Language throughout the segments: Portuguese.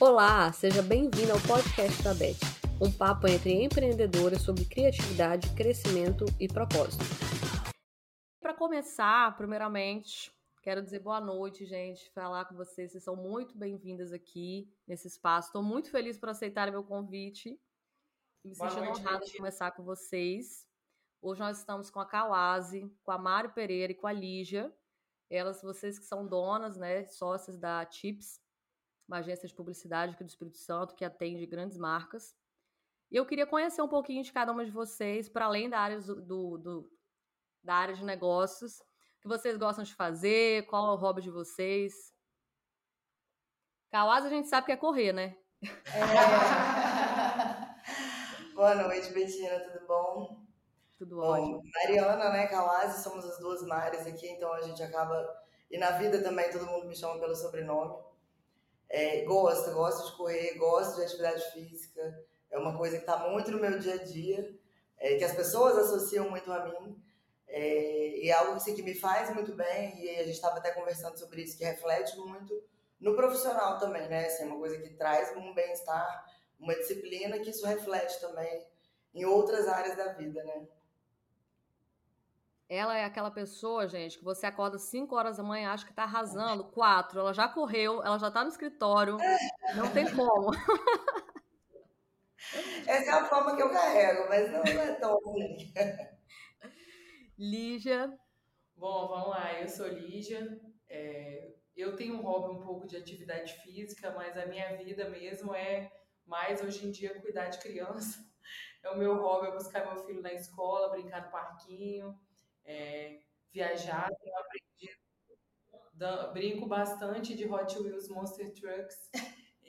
Olá, seja bem-vindo ao podcast da Beth, um papo entre empreendedoras sobre criatividade, crescimento e propósito. Para começar, primeiramente, quero dizer boa noite, gente, falar com vocês. Vocês são muito bem-vindas aqui nesse espaço. Estou muito feliz por aceitarem meu convite. Me sentindo honrada de começar com vocês. Hoje nós estamos com a Kawase, com a Mário Pereira e com a Lígia. Elas, vocês que são donas, né, sócias da Chips, uma agência de publicidade aqui do Espírito Santo que atende grandes marcas. E eu queria conhecer um pouquinho de cada uma de vocês, para além da área, do, do, da área de negócios, o que vocês gostam de fazer, qual é o hobby de vocês. Kawasa a gente sabe que é correr, né? É... Boa noite, Betina, tudo bom? Tudo bom, ótimo. Mariana, né, Kawase, somos as duas Mares aqui, então a gente acaba... E na vida também todo mundo me chama pelo sobrenome. É, gosto, gosto de correr, gosto de atividade física. É uma coisa que está muito no meu dia a dia, é, que as pessoas associam muito a mim. É, e é algo assim, que me faz muito bem, e a gente estava até conversando sobre isso, que reflete muito no profissional também, né? Assim, é uma coisa que traz um bem-estar, uma disciplina, que isso reflete também em outras áreas da vida, né? Ela é aquela pessoa, gente, que você acorda 5 horas da manhã, acha que tá arrasando, 4, ela já correu, ela já tá no escritório, não tem como. Essa é a forma que eu carrego, mas não, é tão ruim. Lígia. Bom, vamos lá, eu sou Lígia. É, eu tenho um hobby um pouco de atividade física, mas a minha vida mesmo é mais hoje em dia cuidar de criança. É o meu hobby, é buscar meu filho na escola, brincar no parquinho é, viajar, tenho aprendido, brinco bastante de Hot Wheels Monster Trucks.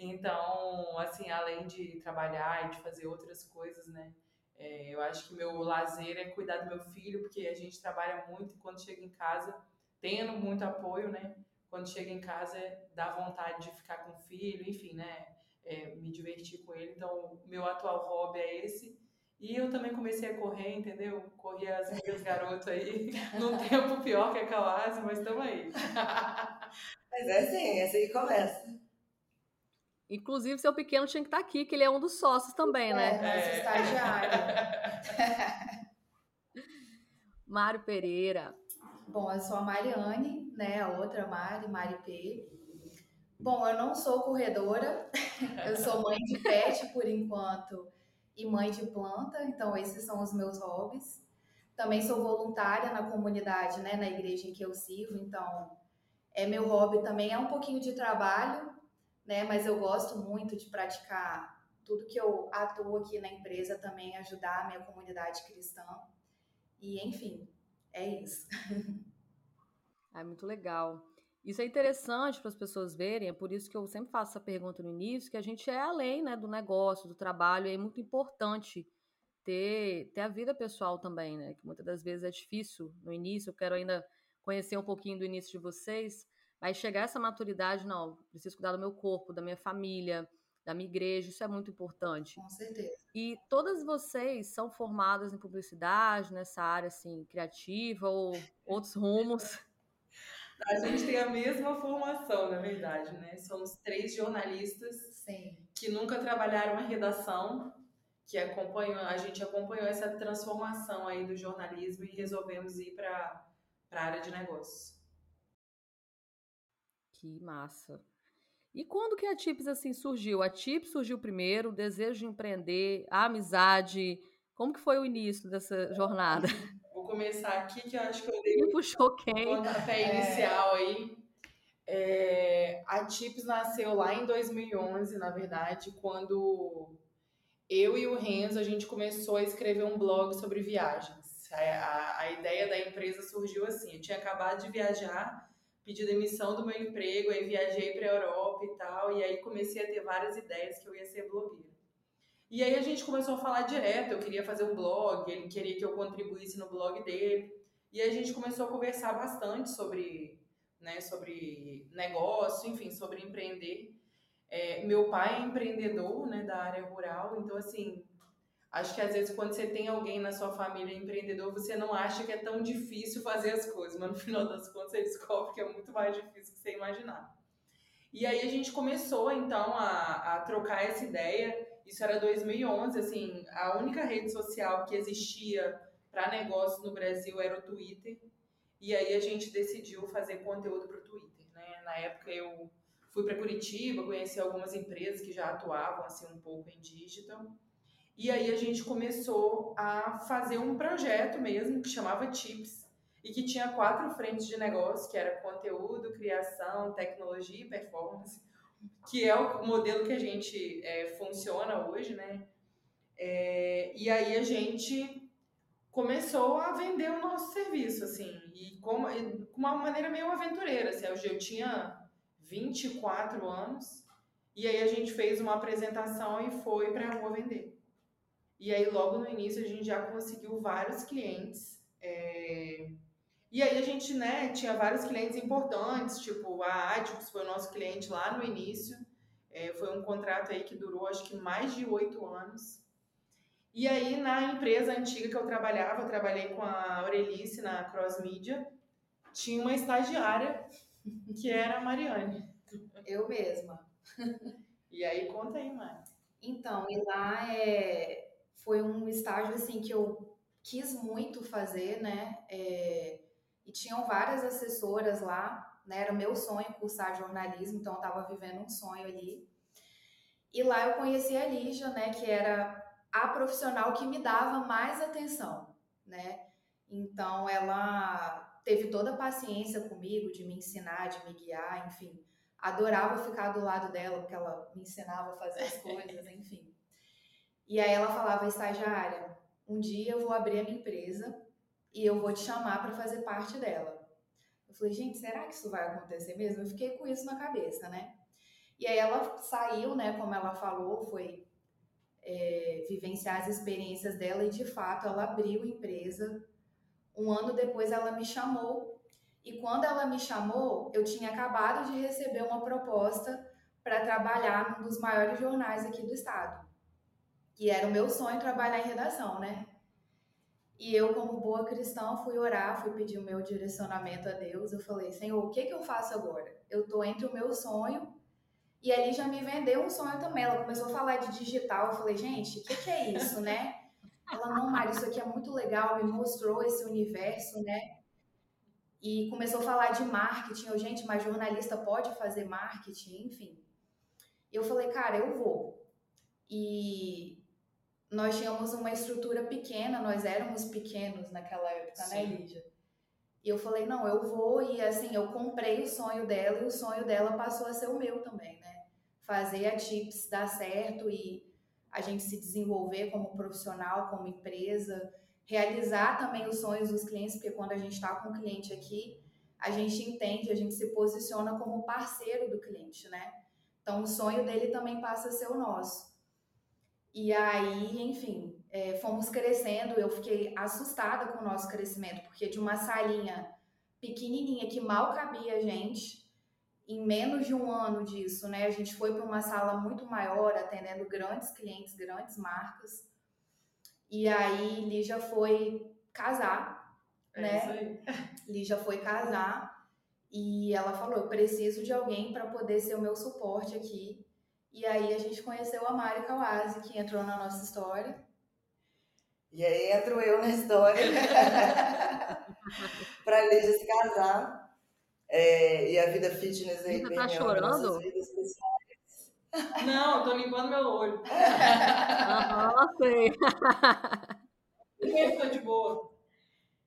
Então, assim, além de trabalhar e de fazer outras coisas, né? É, eu acho que meu lazer é cuidar do meu filho, porque a gente trabalha muito e quando chega em casa, tendo muito apoio, né? Quando chega em casa, dá vontade de ficar com o filho, enfim, né? É, me divertir com ele. Então, meu atual hobby é esse. E eu também comecei a correr, entendeu? Corri as minhas garotas aí, num tempo pior que a Kawase, mas estamos aí. Mas é assim, é assim que começa. Inclusive, seu pequeno tinha que estar tá aqui, que ele é um dos sócios também, né? É, nosso é. estagiário. Mário Pereira. Bom, eu sou a Mariane, né? A outra Mari, Mari P. Bom, eu não sou corredora, eu sou mãe de pet por enquanto e mãe de planta, então esses são os meus hobbies. Também sou voluntária na comunidade, né, na igreja em que eu sirvo, então é meu hobby também, é um pouquinho de trabalho, né, mas eu gosto muito de praticar tudo que eu atuo aqui na empresa também, ajudar a minha comunidade cristã. E enfim, é isso. É muito legal. Isso é interessante para as pessoas verem, é por isso que eu sempre faço essa pergunta no início, que a gente é além né, do negócio, do trabalho, e é muito importante ter, ter a vida pessoal também, né? Que muitas das vezes é difícil no início, eu quero ainda conhecer um pouquinho do início de vocês, mas chegar a essa maturidade, não, preciso cuidar do meu corpo, da minha família, da minha igreja, isso é muito importante. Com certeza. E todas vocês são formadas em publicidade, nessa área assim, criativa ou outros rumos? A gente tem a mesma formação, na verdade, né? Somos três jornalistas Sim. que nunca trabalharam a redação, que acompanhou, a gente acompanhou essa transformação aí do jornalismo e resolvemos ir para a área de negócios. Que massa. E quando que a Tips assim surgiu? A Tips surgiu primeiro, o desejo de empreender, a amizade. Como que foi o início dessa jornada? começar aqui, que eu acho que eu dei o puxou quem? pontapé é... inicial aí. É, a Tips nasceu lá em 2011, na verdade, quando eu e o Renzo a gente começou a escrever um blog sobre viagens. A, a, a ideia da empresa surgiu assim: eu tinha acabado de viajar, pedi demissão do meu emprego, aí viajei para a Europa e tal, e aí comecei a ter várias ideias que eu ia ser blogueira. E aí a gente começou a falar direto, eu queria fazer um blog, ele queria que eu contribuísse no blog dele. E aí a gente começou a conversar bastante sobre, né, sobre negócio, enfim, sobre empreender. É, meu pai é empreendedor, né, da área rural, então assim, acho que às vezes quando você tem alguém na sua família empreendedor, você não acha que é tão difícil fazer as coisas, mas no final das contas você descobre que é muito mais difícil que você imaginar. E aí a gente começou então a, a trocar essa ideia. Isso era 2011, assim, a única rede social que existia para negócios no Brasil era o Twitter. E aí a gente decidiu fazer conteúdo para o Twitter, né? Na época eu fui para Curitiba, conheci algumas empresas que já atuavam assim um pouco em digital. E aí a gente começou a fazer um projeto mesmo que chamava Tips e que tinha quatro frentes de negócio, que era conteúdo, criação, tecnologia e performance, que é o modelo que a gente é, funciona hoje, né? É, e aí a gente começou a vender o nosso serviço, assim, e com, com uma maneira meio aventureira, assim, eu tinha 24 anos, e aí a gente fez uma apresentação e foi para a rua vender. E aí logo no início a gente já conseguiu vários clientes, é, e aí a gente, né, tinha vários clientes importantes, tipo a Adix foi o nosso cliente lá no início, é, foi um contrato aí que durou acho que mais de oito anos. E aí na empresa antiga que eu trabalhava, eu trabalhei com a Aurelice na Cross Media, tinha uma estagiária que era a Mariane. Eu mesma. E aí conta aí, Mari. Então, e lá é, foi um estágio assim que eu quis muito fazer, né? É, e tinham várias assessoras lá, né? Era o meu sonho cursar jornalismo, então eu estava vivendo um sonho ali. E lá eu conheci a Lígia, né? Que era a profissional que me dava mais atenção, né? Então ela teve toda a paciência comigo de me ensinar, de me guiar, enfim. Adorava ficar do lado dela, porque ela me ensinava a fazer as coisas, enfim. E aí ela falava, estagiária, um dia eu vou abrir a minha empresa e eu vou te chamar para fazer parte dela. Eu falei, gente, será que isso vai acontecer mesmo? Eu fiquei com isso na cabeça, né? E aí ela saiu, né, como ela falou, foi é, vivenciar as experiências dela e de fato ela abriu empresa. Um ano depois ela me chamou e quando ela me chamou, eu tinha acabado de receber uma proposta para trabalhar num dos maiores jornais aqui do estado. E era o meu sonho trabalhar em redação, né? E eu, como boa cristã, fui orar, fui pedir o meu direcionamento a Deus. Eu falei, Senhor, o que, que eu faço agora? Eu tô entre o meu sonho e ali já me vendeu um sonho também. Ela começou a falar de digital. Eu falei, gente, o que, que é isso, né? Ela, não, Mari, isso aqui é muito legal. Me mostrou esse universo, né? E começou a falar de marketing. Eu, gente, mas jornalista pode fazer marketing? Enfim. Eu falei, cara, eu vou. E nós tínhamos uma estrutura pequena, nós éramos pequenos naquela época, né, Sim. né, Lígia? E eu falei, não, eu vou, e assim, eu comprei o sonho dela e o sonho dela passou a ser o meu também, né? Fazer a Tips dar certo e a gente se desenvolver como profissional, como empresa, realizar também os sonhos dos clientes, porque quando a gente está com o cliente aqui, a gente entende, a gente se posiciona como parceiro do cliente, né? Então o sonho dele também passa a ser o nosso. E aí, enfim, é, fomos crescendo. Eu fiquei assustada com o nosso crescimento, porque de uma salinha pequenininha que mal cabia a gente, em menos de um ano disso, né, a gente foi para uma sala muito maior, atendendo grandes clientes, grandes marcas. E aí, Lígia foi casar, é né? Lígia foi casar e ela falou: Eu preciso de alguém para poder ser o meu suporte aqui e aí a gente conheceu a Mari Kawase, que entrou na nossa história. E aí entro eu na história para Lígia se casar. É, e a vida fitness aí Você tá chorando? Não, tô limpando meu olho. Aham, sei. Eu tô de boa.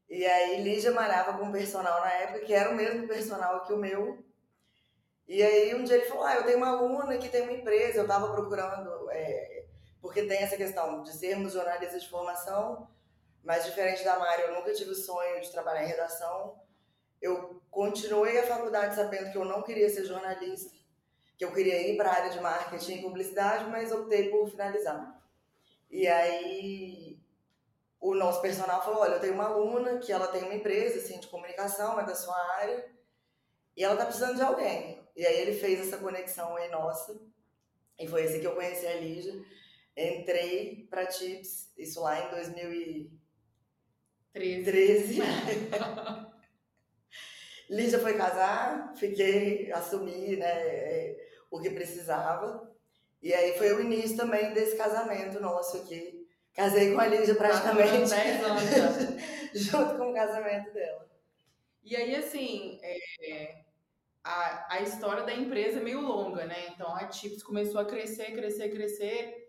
E aí Lígia malhava com um personal na época, que era o mesmo personal que o meu, e aí um dia ele falou, ah, eu tenho uma aluna que tem uma empresa, eu estava procurando, é, porque tem essa questão de sermos jornalistas de formação, mas diferente da Mari, eu nunca tive o sonho de trabalhar em redação. Eu continuei a faculdade sabendo que eu não queria ser jornalista, que eu queria ir para a área de marketing e publicidade, mas optei por finalizar. E aí o nosso personal falou, olha, eu tenho uma aluna que ela tem uma empresa assim, de comunicação, é da sua área, e ela está precisando de alguém. E aí ele fez essa conexão aí nossa. E foi assim que eu conheci a Lígia. Entrei para Tips, isso lá em 2013. Lígia foi casar, fiquei, assumi né, é, o que precisava. E aí foi o início também desse casamento nosso aqui. Casei com a Lígia praticamente. 10 anos junto com o casamento dela. E aí, assim, é, a, a história da empresa é meio longa, né? Então a Tips começou a crescer, crescer, crescer.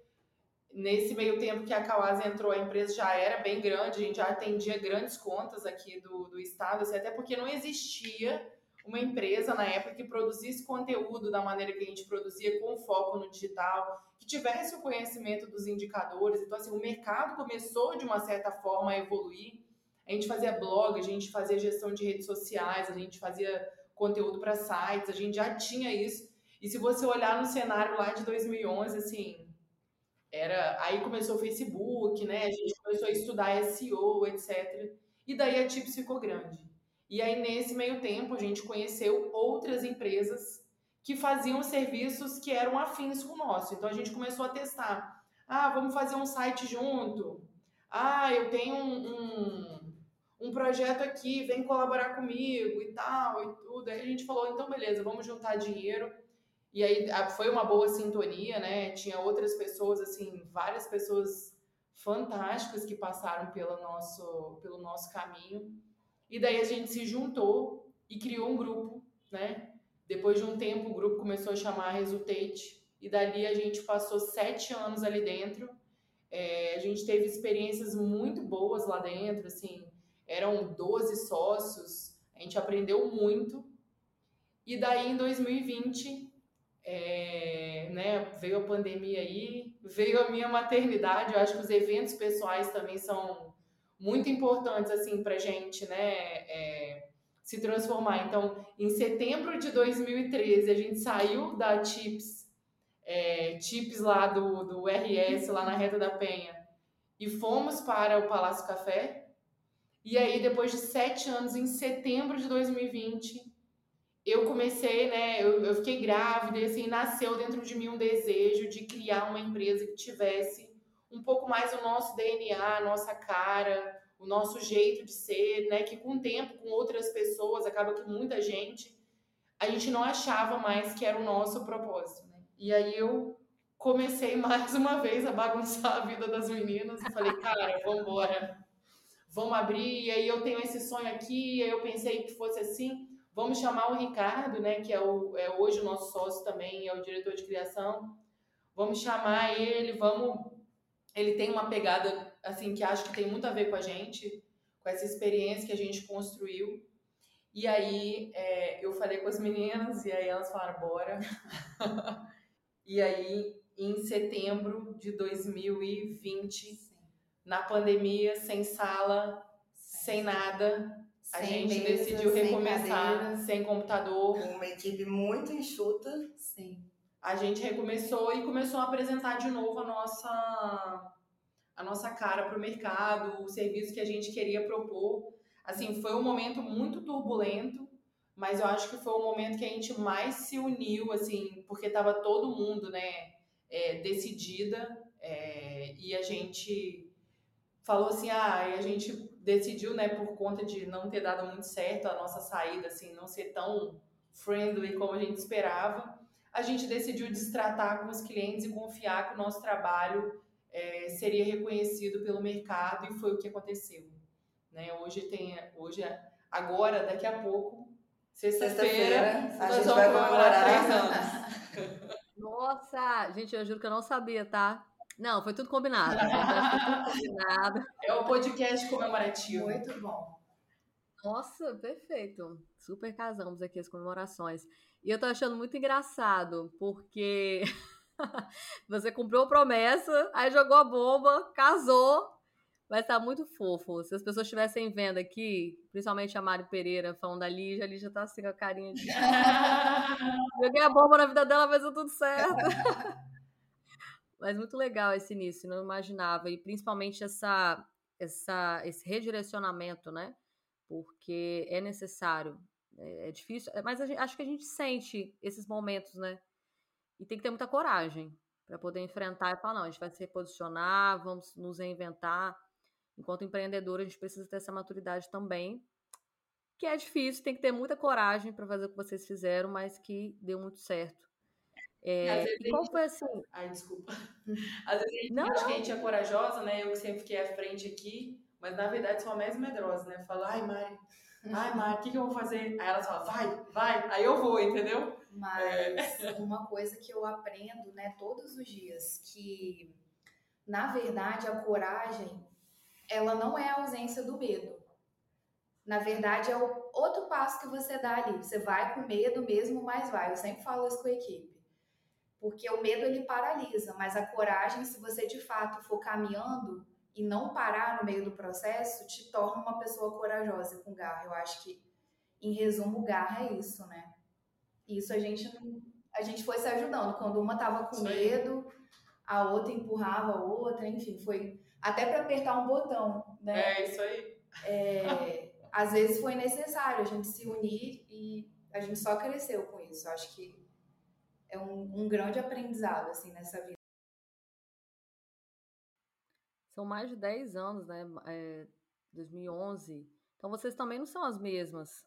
Nesse meio tempo que a Kawasa entrou, a empresa já era bem grande, a gente já atendia grandes contas aqui do, do estado, assim, até porque não existia uma empresa na época que produzisse conteúdo da maneira que a gente produzia, com foco no digital, que tivesse o conhecimento dos indicadores. Então, assim, o mercado começou de uma certa forma a evoluir. A gente fazia blog, a gente fazia gestão de redes sociais, a gente fazia conteúdo para sites, a gente já tinha isso. E se você olhar no cenário lá de 2011, assim, era aí começou o Facebook, né? A gente começou a estudar SEO, etc. E daí a Tips ficou grande. E aí nesse meio tempo a gente conheceu outras empresas que faziam serviços que eram afins com o nosso. Então a gente começou a testar. Ah, vamos fazer um site junto. Ah, eu tenho um, um, um projeto aqui, vem colaborar comigo e tal e tudo. Aí a gente falou, então beleza, vamos juntar dinheiro e aí foi uma boa sintonia, né? Tinha outras pessoas, assim, várias pessoas fantásticas que passaram pelo nosso, pelo nosso caminho. E daí a gente se juntou e criou um grupo, né? Depois de um tempo, o grupo começou a chamar Resultate. E dali a gente passou sete anos ali dentro. É, a gente teve experiências muito boas lá dentro, assim. Eram 12 sócios. A gente aprendeu muito. E daí, em 2020, é, né, veio a pandemia aí, veio a minha maternidade. Eu acho que os eventos pessoais também são muito importantes assim para gente, né, é, se transformar. Então, em setembro de 2013 a gente saiu da Tips, é, Tips lá do, do RS lá na Reta da Penha e fomos para o Palácio Café. E aí, depois de sete anos, em setembro de 2020, eu comecei, né? Eu, eu fiquei grávida e assim, nasceu dentro de mim um desejo de criar uma empresa que tivesse um pouco mais o nosso DNA, a nossa cara, o nosso jeito de ser, né? Que com o tempo, com outras pessoas, acaba que muita gente, a gente não achava mais que era o nosso propósito, né? E aí eu comecei mais uma vez a bagunçar a vida das meninas e falei, cara, vamos embora, vamos abrir. E aí eu tenho esse sonho aqui, e aí eu pensei que fosse assim. Vamos chamar o Ricardo, né, que é, o, é hoje o nosso sócio também, é o diretor de criação. Vamos chamar ele, vamos. Ele tem uma pegada assim que acho que tem muito a ver com a gente, com essa experiência que a gente construiu. E aí é, eu falei com as meninas e aí elas falaram bora. e aí em setembro de 2020, Sim. Na pandemia, sem sala, sem nada, a sem gente mesa, decidiu recomeçar sem, sem computador. Com uma equipe muito enxuta. Sim. A gente recomeçou e começou a apresentar de novo a nossa a nossa cara para o mercado, o serviço que a gente queria propor. Assim, foi um momento muito turbulento, mas eu acho que foi o momento que a gente mais se uniu, assim, porque estava todo mundo, né, é, decidida é, e a gente falou assim, ah, e a gente decidiu, né, por conta de não ter dado muito certo a nossa saída, assim, não ser tão friendly como a gente esperava, a gente decidiu destratar com os clientes e confiar que o nosso trabalho é, seria reconhecido pelo mercado e foi o que aconteceu. Né? Hoje tem, hoje, agora, daqui a pouco, sexta-feira, sexta nós vamos comemorar três anos. Nossa, gente, eu juro que eu não sabia, tá? Não, foi tudo combinado. foi tudo combinado. É o podcast comemorativo. Muito bom. Nossa, perfeito. Super casamos aqui as comemorações. E eu tô achando muito engraçado, porque você cumpriu a promessa, aí jogou a bomba, casou. Vai estar muito fofo. Se as pessoas estivessem vendo aqui, principalmente a Mari Pereira falando da Lígia, a Lígia tá assim com a carinha de. Joguei a bomba na vida dela, mas deu tudo certo. Mas muito legal esse início, não imaginava. E principalmente essa, essa, esse redirecionamento, né? Porque é necessário. É, é difícil, mas gente, acho que a gente sente esses momentos, né? E tem que ter muita coragem para poder enfrentar e falar: não, a gente vai se reposicionar, vamos nos reinventar. Enquanto empreendedor, a gente precisa ter essa maturidade também, que é difícil, tem que ter muita coragem para fazer o que vocês fizeram, mas que deu muito certo. É, e qual foi assim? Ai, desculpa. Às vezes a gente não, acha que a gente é corajosa, né? Eu sempre fiquei à frente aqui, mas na verdade sou a mais medrosa, né? Falo, ai, Mari, ai, Mari, o que, que eu vou fazer? Aí elas falam, vai, vai, aí eu vou, entendeu? Mas é. uma coisa que eu aprendo, né, todos os dias, que na verdade a coragem, ela não é a ausência do medo. Na verdade, é o outro passo que você dá ali. Você vai com medo mesmo, mas vai. Eu sempre falo isso com a equipe. Porque o medo ele paralisa, mas a coragem, se você de fato for caminhando e não parar no meio do processo, te torna uma pessoa corajosa com garra. Eu acho que, em resumo, garra é isso, né? Isso a gente a gente foi se ajudando. Quando uma tava com Sim. medo, a outra empurrava a outra, enfim, foi até para apertar um botão, né? É isso aí. É, às vezes foi necessário a gente se unir e a gente só cresceu com isso. Acho que é um, um grande aprendizado assim nessa vida. São mais de 10 anos, né? É, 2011. Então vocês também não são as mesmas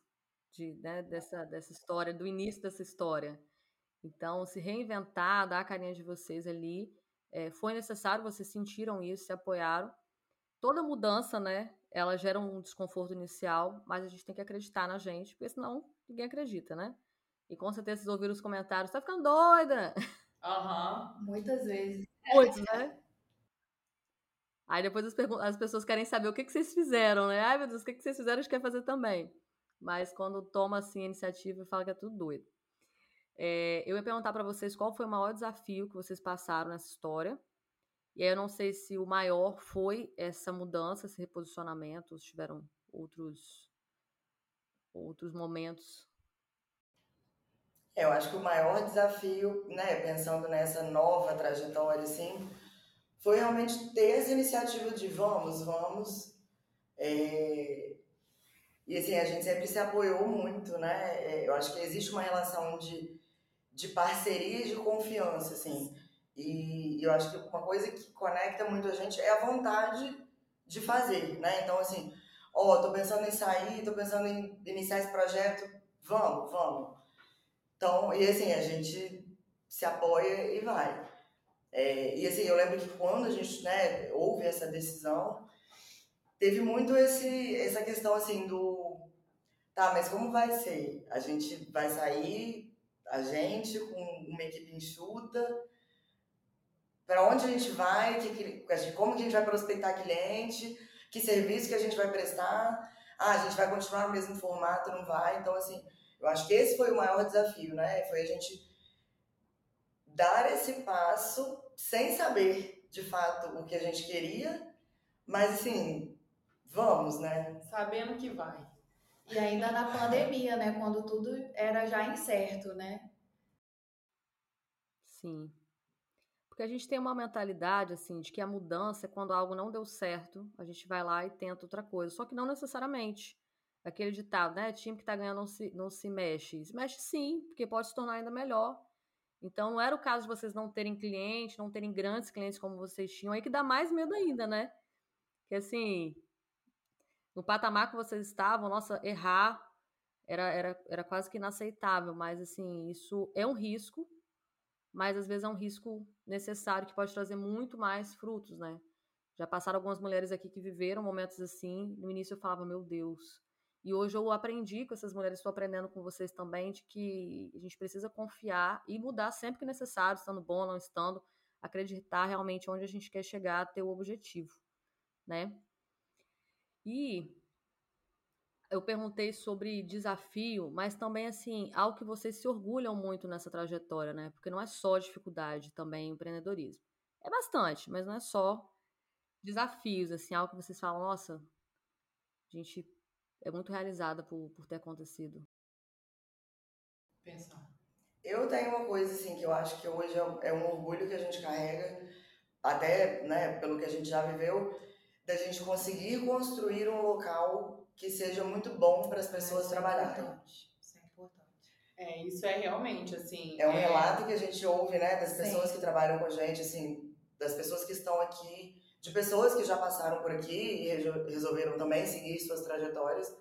de, né, dessa, dessa história, do início dessa história. Então, se reinventar, dar a carinha de vocês ali, é, foi necessário, vocês sentiram isso, se apoiaram. Toda mudança, né, ela gera um desconforto inicial, mas a gente tem que acreditar na gente, porque senão ninguém acredita, né? E com certeza vocês ouviram os comentários, tá ficando doida! Aham. Uhum. Muitas vezes. Muitos, né? Aí depois as, as, pessoas querem saber o que, que vocês fizeram, né? Ai, meu Deus, o que, que vocês fizeram, a gente quer fazer também. Mas quando toma, assim, a iniciativa, fala que é tudo doido. É, eu ia perguntar para vocês qual foi o maior desafio que vocês passaram nessa história e aí eu não sei se o maior foi essa mudança, esse reposicionamento, ou se tiveram outros, outros momentos. Eu acho que o maior desafio, né, pensando nessa nova trajetória, assim, foi realmente ter essa iniciativa de vamos, vamos. É... E assim, a gente sempre se apoiou muito, né? É, eu acho que existe uma relação de, de parceria e de confiança, assim. E, eu acho que uma coisa que conecta muito a gente é a vontade de fazer, né? Então, assim, ó, oh, tô pensando em sair, tô pensando em iniciar esse projeto, vamos, vamos. Então, e assim, a gente se apoia e vai. É, e assim, eu lembro que quando a gente, né, houve essa decisão, teve muito esse, essa questão, assim, do, tá, mas como vai ser? A gente vai sair, a gente, com uma equipe enxuta, para onde a gente vai, que, que, como que a gente vai prospectar cliente, que serviço que a gente vai prestar, ah, a gente vai continuar no mesmo formato, não vai. Então, assim, eu acho que esse foi o maior desafio, né? Foi a gente dar esse passo sem saber, de fato, o que a gente queria, mas, assim, vamos, né? Sabendo que vai. E ainda na pandemia, né? Quando tudo era já incerto, né? Sim. Porque a gente tem uma mentalidade, assim, de que a mudança é quando algo não deu certo, a gente vai lá e tenta outra coisa. Só que não necessariamente. Aquele ditado, né? Time que tá ganhando não se, não se mexe. Se mexe sim, porque pode se tornar ainda melhor. Então, não era o caso de vocês não terem cliente, não terem grandes clientes como vocês tinham, aí que dá mais medo ainda, né? Que assim, no patamar que vocês estavam, nossa, errar era, era, era quase que inaceitável, mas assim, isso é um risco, mas às vezes é um risco necessário que pode trazer muito mais frutos, né? Já passaram algumas mulheres aqui que viveram momentos assim. No início eu falava, meu Deus. E hoje eu aprendi com essas mulheres, estou aprendendo com vocês também, de que a gente precisa confiar e mudar sempre que necessário, estando bom, não estando, acreditar realmente onde a gente quer chegar, ter o objetivo, né? E eu perguntei sobre desafio, mas também assim, algo que vocês se orgulham muito nessa trajetória, né? Porque não é só dificuldade também empreendedorismo. É bastante, mas não é só desafios, assim, algo que vocês falam, nossa, a gente é muito realizada por, por ter acontecido. Pensar. Eu tenho uma coisa assim que eu acho que hoje é, é um orgulho que a gente carrega, até, né, pelo que a gente já viveu, da gente conseguir construir um local que seja muito bom para as pessoas isso é trabalharem. É isso é importante. É, isso é realmente, assim... É um é... relato que a gente ouve, né, das pessoas Sim. que trabalham com a gente, assim, das pessoas que estão aqui, de pessoas que já passaram por aqui e resolveram também seguir suas trajetórias.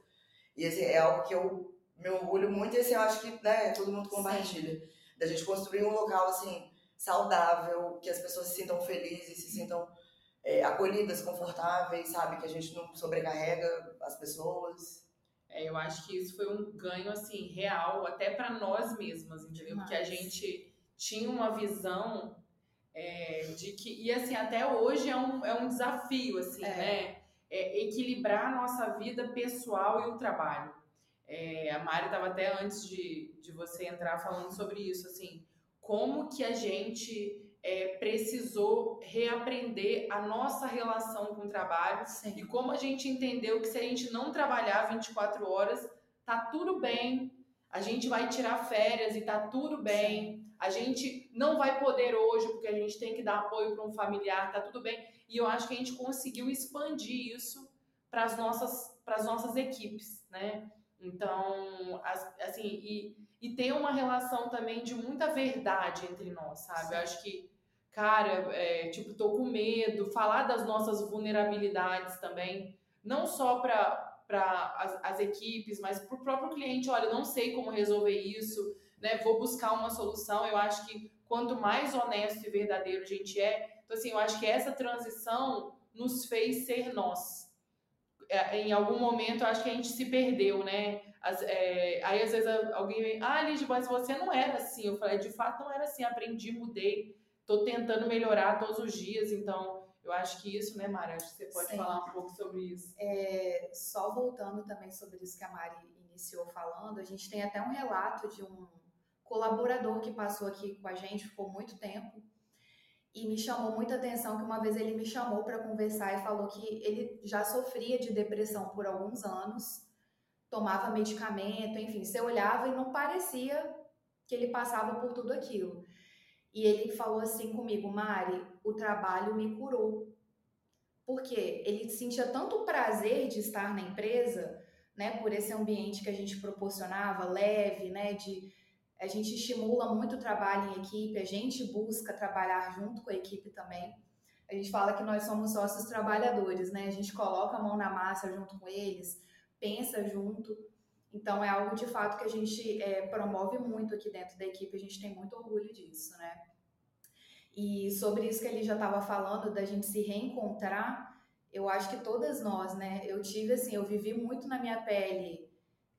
E assim, é algo que eu me orgulho muito e assim, eu acho que né, todo mundo compartilha. Sim. Da gente construir um local assim, saudável, que as pessoas se sintam felizes, se sintam é, acolhidas, confortáveis, sabe? Que a gente não sobrecarrega as pessoas. É, eu acho que isso foi um ganho assim real até para nós mesmas, entendeu? Porque a gente tinha uma visão é, de que e assim até hoje é um, é um desafio assim, é. né? É equilibrar a nossa vida pessoal e o trabalho. É, a Mari estava até antes de, de você entrar falando sobre isso, assim, como que a gente é, precisou reaprender a nossa relação com o trabalho Sim. e como a gente entendeu que se a gente não trabalhar 24 horas, tá tudo bem, a gente vai tirar férias e tá tudo bem, Sim. A gente não vai poder hoje porque a gente tem que dar apoio para um familiar, tá tudo bem. E eu acho que a gente conseguiu expandir isso para as nossas, para as nossas equipes, né? Então, assim, e, e ter uma relação também de muita verdade entre nós, sabe? Eu acho que cara, é, tipo, tô com medo, falar das nossas vulnerabilidades também, não só para as, as equipes, mas para o próprio cliente, olha, não sei como resolver isso, né? Vou buscar uma solução. Eu acho que quanto mais honesto e verdadeiro a gente é, então assim, eu acho que essa transição nos fez ser nós. É, em algum momento, eu acho que a gente se perdeu, né? As, é, aí às vezes alguém vem, ah, Lidia, mas você não era assim. Eu falei, de fato não era assim, aprendi, mudei estou tentando melhorar todos os dias, então eu acho que isso, né, Mari? Acho que você pode Sim. falar um pouco sobre isso. É, só voltando também sobre isso que a Mari iniciou falando, a gente tem até um relato de um colaborador que passou aqui com a gente, ficou muito tempo, e me chamou muita atenção que uma vez ele me chamou para conversar e falou que ele já sofria de depressão por alguns anos, tomava medicamento, enfim, você olhava e não parecia que ele passava por tudo aquilo. E ele falou assim comigo, Mari, o trabalho me curou. Porque ele sentia tanto prazer de estar na empresa, né, por esse ambiente que a gente proporcionava, leve, né, de a gente estimula muito o trabalho em equipe, a gente busca trabalhar junto com a equipe também. A gente fala que nós somos sócios trabalhadores, né? A gente coloca a mão na massa junto com eles, pensa junto. Então, é algo de fato que a gente é, promove muito aqui dentro da equipe, a gente tem muito orgulho disso, né? E sobre isso que ele já estava falando, da gente se reencontrar, eu acho que todas nós, né? Eu tive, assim, eu vivi muito na minha pele,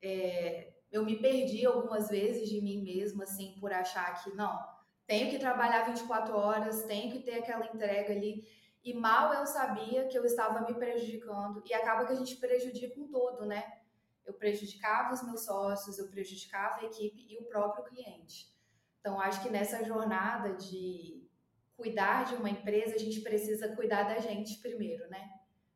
é, eu me perdi algumas vezes de mim mesma, assim, por achar que, não, tenho que trabalhar 24 horas, tenho que ter aquela entrega ali. E mal eu sabia que eu estava me prejudicando. E acaba que a gente prejudica um todo, né? eu prejudicava os meus sócios, eu prejudicava a equipe e o próprio cliente. Então, acho que nessa jornada de cuidar de uma empresa, a gente precisa cuidar da gente primeiro, né?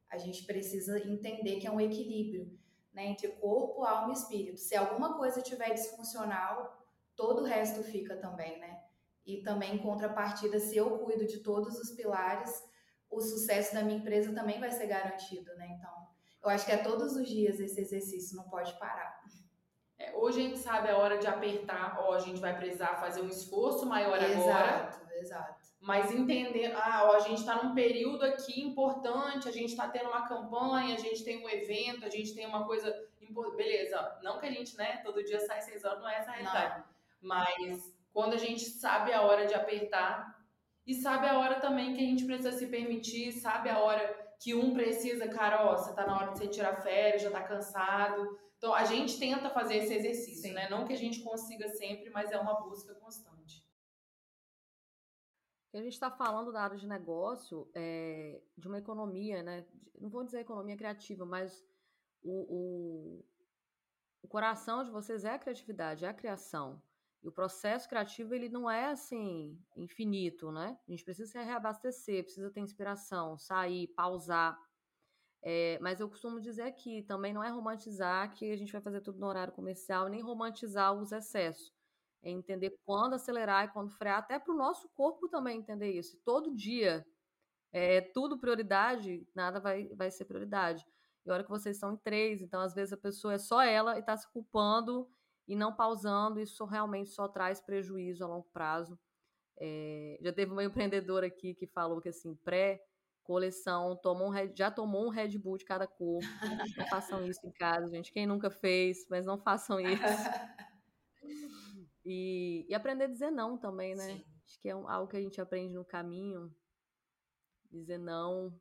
A gente precisa entender que é um equilíbrio né, entre corpo, alma e espírito. Se alguma coisa estiver disfuncional, todo o resto fica também, né? E também, em contrapartida, se eu cuido de todos os pilares, o sucesso da minha empresa também vai ser garantido, né? Então, eu acho que é todos os dias esse exercício, não pode parar. É, hoje a gente sabe a hora de apertar, ó, a gente vai precisar fazer um esforço maior exato, agora. Exato, exato. Mas entender, ah, a gente está num período aqui importante, a gente está tendo uma campanha, a gente tem um evento, a gente tem uma coisa importante. Beleza, não que a gente, né, todo dia sai seis horas, não é essa a realidade. Não. Mas quando a gente sabe a hora de apertar e sabe a hora também que a gente precisa se permitir, sabe a hora que um precisa, cara, ó, você tá na hora de você tirar férias, já tá cansado. Então a gente tenta fazer esse exercício, Sim. né? Não que a gente consiga sempre, mas é uma busca constante. A gente está falando da área de negócio, é, de uma economia, né? Não vou dizer economia criativa, mas o, o, o coração de vocês é a criatividade, é a criação. E o processo criativo, ele não é assim, infinito, né? A gente precisa se reabastecer, precisa ter inspiração, sair, pausar. É, mas eu costumo dizer aqui, também não é romantizar que a gente vai fazer tudo no horário comercial, nem romantizar os excessos. É entender quando acelerar e quando frear, até para o nosso corpo também entender isso. Todo dia é tudo prioridade, nada vai, vai ser prioridade. E olha que vocês são em três, então às vezes a pessoa é só ela e está se culpando e não pausando, isso realmente só traz prejuízo a longo prazo. É, já teve uma empreendedora aqui que falou que assim, pré coleção, tomou um Red, já tomou um Red Bull de cada cor. Não façam isso em casa, gente. Quem nunca fez, mas não façam isso. E, e aprender a dizer não também, né? Sim. Acho que é um, algo que a gente aprende no caminho. Dizer não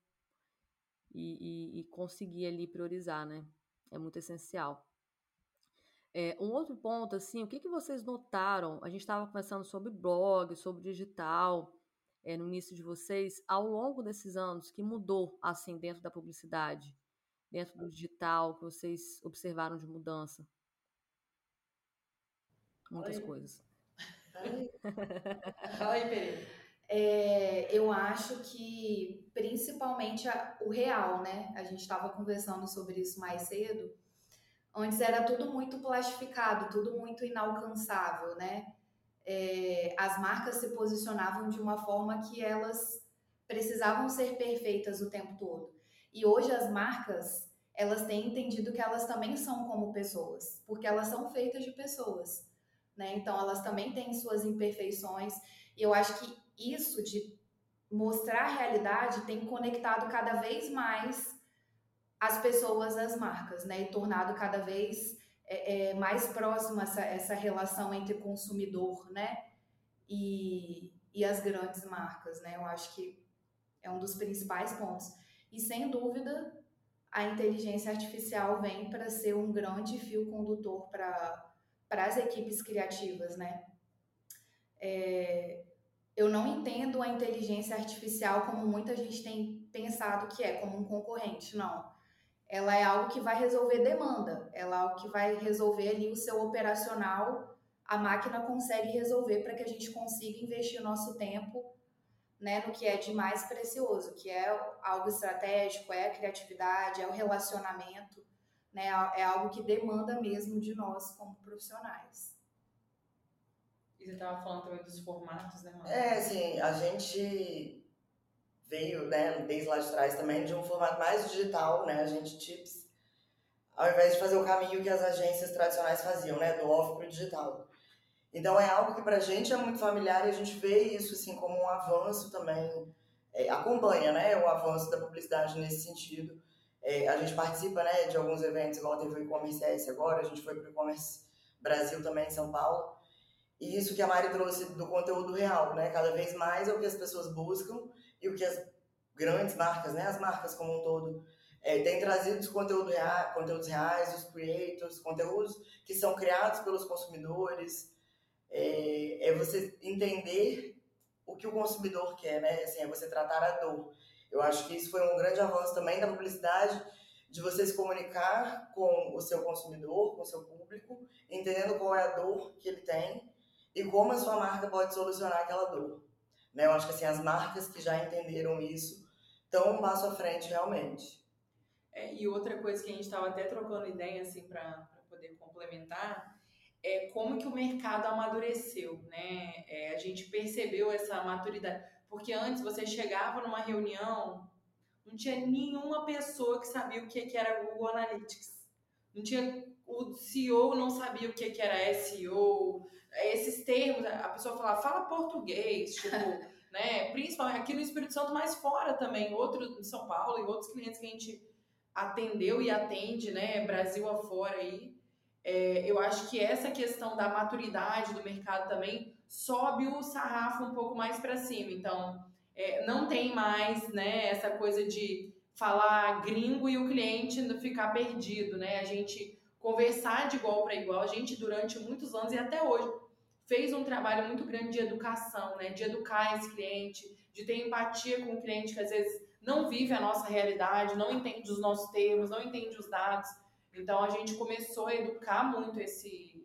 e, e, e conseguir ali priorizar, né? É muito essencial. É, um outro ponto, assim, o que, que vocês notaram? A gente estava conversando sobre blog, sobre digital, é, no início de vocês, ao longo desses anos, que mudou, assim, dentro da publicidade, dentro do digital, que vocês observaram de mudança? Muitas Oi. coisas. Fala aí, Pereira. É, eu acho que principalmente a, o real, né? A gente estava conversando sobre isso mais cedo. Antes era tudo muito plastificado, tudo muito inalcançável, né? É, as marcas se posicionavam de uma forma que elas precisavam ser perfeitas o tempo todo. E hoje as marcas, elas têm entendido que elas também são como pessoas, porque elas são feitas de pessoas, né? Então elas também têm suas imperfeições. E eu acho que isso de mostrar a realidade tem conectado cada vez mais as pessoas às marcas, né? E tornado cada vez é, é, mais próxima essa, essa relação entre consumidor, né? E, e as grandes marcas, né? Eu acho que é um dos principais pontos. E sem dúvida, a inteligência artificial vem para ser um grande fio condutor para as equipes criativas, né? É, eu não entendo a inteligência artificial como muita gente tem pensado que é, como um concorrente, não ela é algo que vai resolver demanda, ela é algo que vai resolver ali o seu operacional, a máquina consegue resolver para que a gente consiga investir o nosso tempo né, no que é de mais precioso, que é algo estratégico, é a criatividade, é o relacionamento, né, é algo que demanda mesmo de nós como profissionais. E você estava falando também dos formatos, né, Mara? É, assim, a gente veio, né, desde lá de trás também, de um formato mais digital, né, a gente tips, ao invés de fazer o caminho que as agências tradicionais faziam, né, do off para o digital. Então é algo que para a gente é muito familiar e a gente vê isso assim como um avanço também, é, acompanha, né, o avanço da publicidade nesse sentido. É, a gente participa, né, de alguns eventos, igual teve o e-commerce S agora, a gente foi para o e-commerce Brasil também em São Paulo. E isso que a Mari trouxe do conteúdo real, né? Cada vez mais é o que as pessoas buscam e o que as grandes marcas, né, as marcas como um todo, é, têm trazido os conteúdo rea conteúdos reais, os creators, conteúdos que são criados pelos consumidores. É, é, você entender o que o consumidor quer, né? Assim, é você tratar a dor. Eu acho que isso foi um grande avanço também da publicidade, de você se comunicar com o seu consumidor, com o seu público, entendendo qual é a dor que ele tem e como a sua marca pode solucionar aquela dor. Né? Eu acho que assim, as marcas que já entenderam isso estão um passo à frente realmente. É, e outra coisa que a gente estava até trocando ideia assim para poder complementar é como que o mercado amadureceu, né? É, a gente percebeu essa maturidade, porque antes você chegava numa reunião, não tinha nenhuma pessoa que sabia o que, era Google Analytics, não tinha o CEO não sabia o que, era SEO, esses termos, a pessoa fala, fala português, tipo, né? Principalmente aqui no Espírito Santo, mas fora também, outro em São Paulo e outros clientes que a gente atendeu e atende, né? Brasil afora aí. É, eu acho que essa questão da maturidade do mercado também sobe o sarrafo um pouco mais para cima. Então, é, não tem mais, né? Essa coisa de falar gringo e o cliente ficar perdido, né? A gente conversar de igual para igual. A gente, durante muitos anos e até hoje, fez um trabalho muito grande de educação, né? De educar esse cliente, de ter empatia com o cliente que às vezes não vive a nossa realidade, não entende os nossos termos, não entende os dados. Então a gente começou a educar muito esse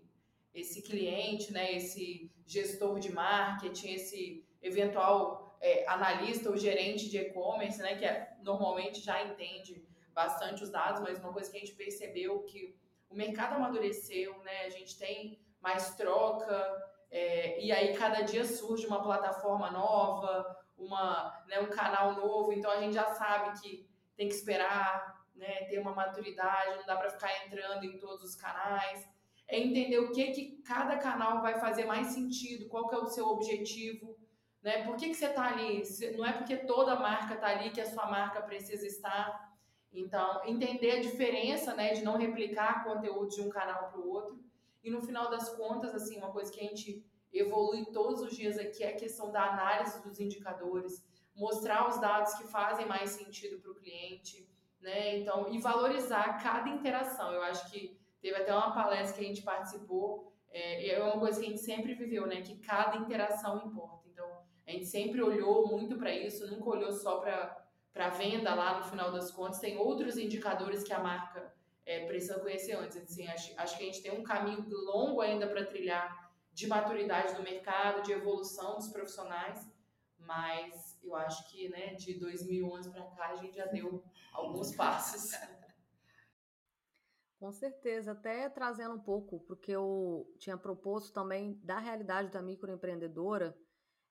esse cliente, né? Esse gestor de marketing, esse eventual é, analista ou gerente de e-commerce, né? Que é, normalmente já entende bastante os dados, mas uma coisa que a gente percebeu que o mercado amadureceu, né? A gente tem mais troca, é, e aí cada dia surge uma plataforma nova, uma, né, um canal novo, então a gente já sabe que tem que esperar, né, ter uma maturidade, não dá para ficar entrando em todos os canais. É entender o que que cada canal vai fazer mais sentido, qual que é o seu objetivo, né? Por que, que você está ali? Não é porque toda marca está ali que a sua marca precisa estar. Então, entender a diferença, né, de não replicar conteúdo de um canal para o outro. E no final das contas, assim, uma coisa que a gente evolui todos os dias aqui é a questão da análise dos indicadores, mostrar os dados que fazem mais sentido para o cliente, né? Então, e valorizar cada interação. Eu acho que teve até uma palestra que a gente participou, é, é uma coisa que a gente sempre viveu, né? Que cada interação importa. A gente sempre olhou muito para isso, nunca olhou só para venda lá no final das contas. Tem outros indicadores que a marca é, precisa conhecer antes. Assim, acho, acho que a gente tem um caminho longo ainda para trilhar de maturidade do mercado, de evolução dos profissionais, mas eu acho que né, de 2011 para cá a gente já deu alguns passos. Com certeza, até trazendo um pouco, porque eu tinha proposto também da realidade da microempreendedora,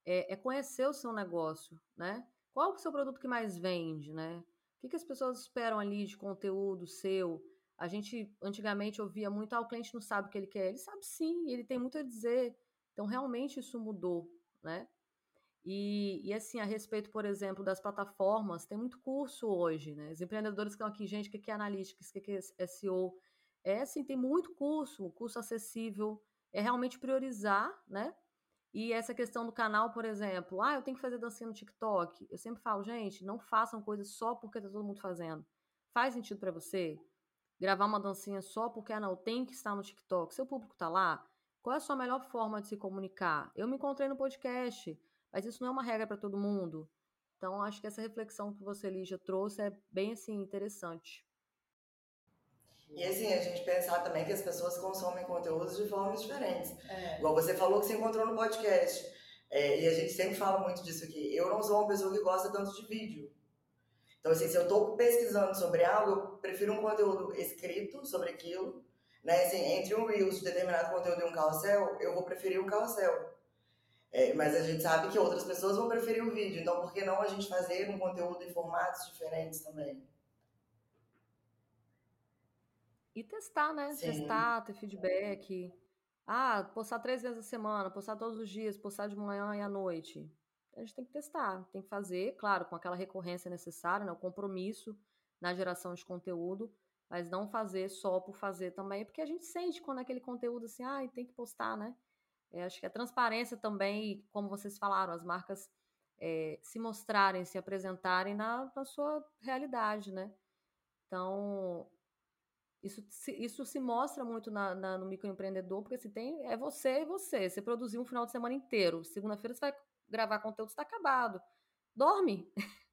é, é conhecer o seu negócio, né? Qual é o seu produto que mais vende, né? O que, que as pessoas esperam ali de conteúdo seu? A gente antigamente ouvia muito, ah, o cliente não sabe o que ele quer. Ele sabe sim, ele tem muito a dizer. Então, realmente isso mudou, né? E, e, assim, a respeito, por exemplo, das plataformas, tem muito curso hoje, né? Os empreendedores que estão aqui, gente, o que é analytics, o que é SEO? É assim, tem muito curso, curso acessível, é realmente priorizar, né? E essa questão do canal, por exemplo, ah, eu tenho que fazer dancinha no TikTok. Eu sempre falo, gente, não façam coisas só porque tá todo mundo fazendo. Faz sentido para você gravar uma dancinha só porque ah, não, tem que estar no TikTok. Seu público tá lá. Qual é a sua melhor forma de se comunicar? Eu me encontrei no podcast, mas isso não é uma regra para todo mundo. Então, acho que essa reflexão que você, Lígia, trouxe é bem assim interessante. E assim, a gente pensar também que as pessoas consomem conteúdos de formas diferentes. É. Igual você falou que você encontrou no podcast. É, e a gente sempre fala muito disso aqui. Eu não sou uma pessoa que gosta tanto de vídeo. Então, assim, se eu estou pesquisando sobre algo, eu prefiro um conteúdo escrito sobre aquilo. Né? Assim, entre um Reels de determinado conteúdo e um carrossel, eu vou preferir um carrossel. É, mas a gente sabe que outras pessoas vão preferir o vídeo. Então, por que não a gente fazer um conteúdo em formatos diferentes também? E testar, né? Sim. Testar, ter feedback. Ah, postar três vezes a semana, postar todos os dias, postar de manhã e à noite. A gente tem que testar, tem que fazer, claro, com aquela recorrência necessária, né? o compromisso na geração de conteúdo, mas não fazer só por fazer também, porque a gente sente quando aquele conteúdo assim, ah, tem que postar, né? É, acho que a transparência também, como vocês falaram, as marcas é, se mostrarem, se apresentarem na, na sua realidade, né? Então, isso se, isso se mostra muito na, na, no microempreendedor, porque se tem, é você e você. Você produziu um final de semana inteiro. Segunda-feira você vai gravar conteúdo, está acabado. Dorme.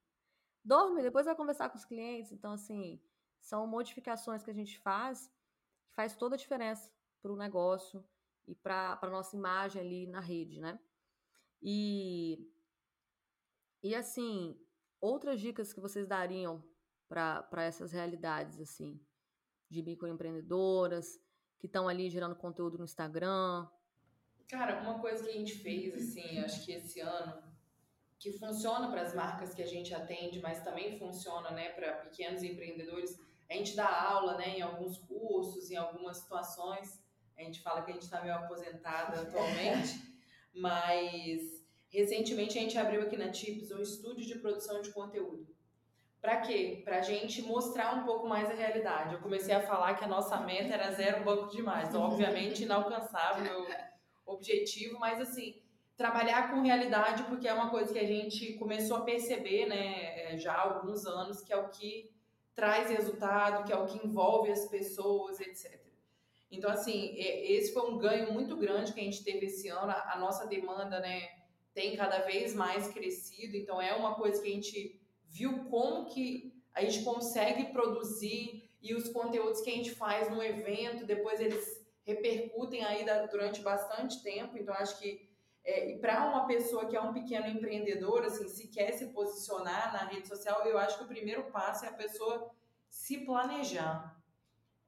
Dorme, depois vai conversar com os clientes. Então, assim, são modificações que a gente faz que faz toda a diferença para o negócio e para a nossa imagem ali na rede, né? E, e assim, outras dicas que vocês dariam para essas realidades, assim? de microempreendedoras que estão ali gerando conteúdo no Instagram? Cara, uma coisa que a gente fez, assim, acho que esse ano, que funciona para as marcas que a gente atende, mas também funciona, né, para pequenos empreendedores, a gente dá aula, né, em alguns cursos, em algumas situações. A gente fala que a gente está meio aposentada atualmente, mas recentemente a gente abriu aqui na Tips um estúdio de produção de conteúdo. Para quê? Para a gente mostrar um pouco mais a realidade. Eu comecei a falar que a nossa meta era zero banco de. Obviamente, inalcançável o objetivo, mas assim, trabalhar com realidade, porque é uma coisa que a gente começou a perceber né, é, já há alguns anos, que é o que traz resultado, que é o que envolve as pessoas, etc. Então, assim, esse foi um ganho muito grande que a gente teve esse ano. A nossa demanda né, tem cada vez mais crescido, então é uma coisa que a gente viu como que a gente consegue produzir e os conteúdos que a gente faz no evento, depois eles repercutem aí durante bastante tempo. Então, acho que é, para uma pessoa que é um pequeno empreendedor, assim, se quer se posicionar na rede social, eu acho que o primeiro passo é a pessoa se planejar,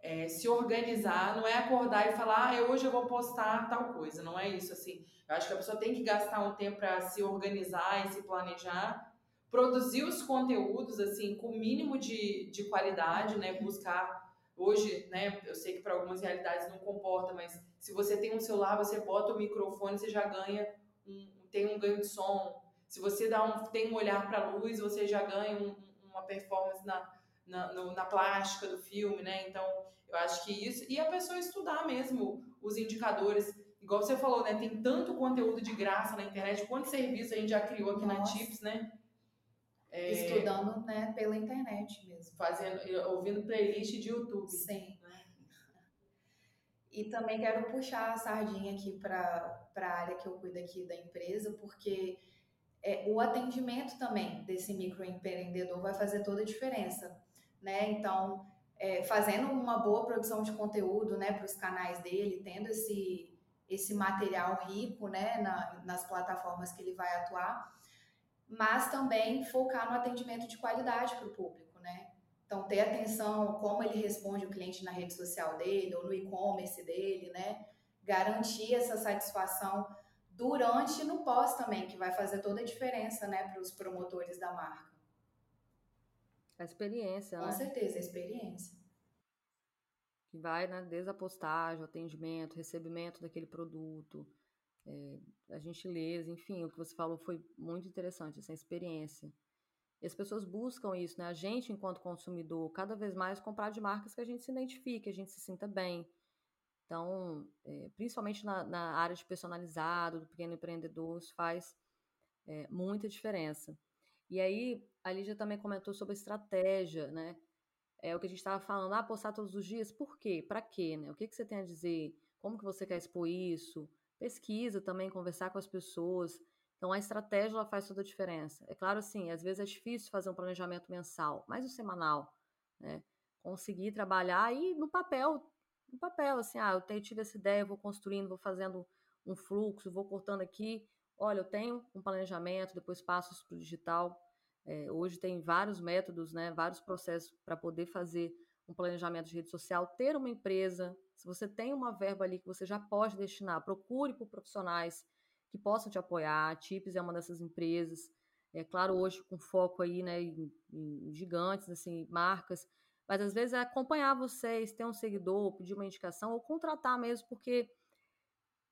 é, se organizar, não é acordar e falar, ah, hoje eu vou postar tal coisa, não é isso, assim. Eu acho que a pessoa tem que gastar um tempo para se organizar e se planejar produzir os conteúdos assim com o mínimo de, de qualidade, né? Buscar hoje, né? Eu sei que para algumas realidades não comporta, mas se você tem um celular, você bota o microfone, você já ganha um, tem um ganho de som. Se você dá um, tem um olhar para a luz, você já ganha um, uma performance na, na, no, na plástica do filme, né? Então, eu acho que isso. E a pessoa estudar mesmo os indicadores. Igual você falou, né? Tem tanto conteúdo de graça na internet, quanto serviço a gente já criou aqui Nossa. na Tips, né? É, Estudando né, pela internet mesmo. Fazendo, ouvindo playlist de YouTube. Sim. Né? E também quero puxar a sardinha aqui para a área que eu cuido aqui da empresa, porque é, o atendimento também desse microempreendedor vai fazer toda a diferença, né? Então, é, fazendo uma boa produção de conteúdo, né, para os canais dele, tendo esse esse material rico, né, na, nas plataformas que ele vai atuar, mas também focar no atendimento de qualidade para o público, né? Então, ter atenção como ele responde o cliente na rede social dele ou no e-commerce dele, né? Garantir essa satisfação durante e no pós também, que vai fazer toda a diferença, né, para os promotores da marca. A experiência, Com né? Com certeza, a experiência. Que vai, né, desde a postagem, o atendimento, recebimento daquele produto, é, a gentileza, enfim, o que você falou foi muito interessante, essa experiência. E as pessoas buscam isso, né? A gente, enquanto consumidor, cada vez mais comprar de marcas que a gente se identifique, a gente se sinta bem, então, é, principalmente na, na, área de personalizado, do pequeno empreendedor, isso faz é, muita diferença. E aí, a Lígia também comentou sobre estratégia, né? É o que a gente estava falando, ah, postar todos os dias, por quê? Para quê, né? O que, que você tem a dizer? Como que você quer expor isso? Pesquisa também, conversar com as pessoas. Então, a estratégia, ela faz toda a diferença. É claro, assim, às vezes é difícil fazer um planejamento mensal, mas o semanal, né? Conseguir trabalhar e no papel um papel, assim, ah, eu tive essa ideia, vou construindo, vou fazendo um fluxo, vou cortando aqui. Olha, eu tenho um planejamento, depois passo para o digital. É, hoje tem vários métodos, né, vários processos para poder fazer um planejamento de rede social, ter uma empresa. Se você tem uma verba ali que você já pode destinar, procure por profissionais que possam te apoiar. A Tips é uma dessas empresas. É claro, hoje com foco aí, né, em, em gigantes, assim, marcas mas às vezes é acompanhar vocês, ter um seguidor, pedir uma indicação ou contratar mesmo, porque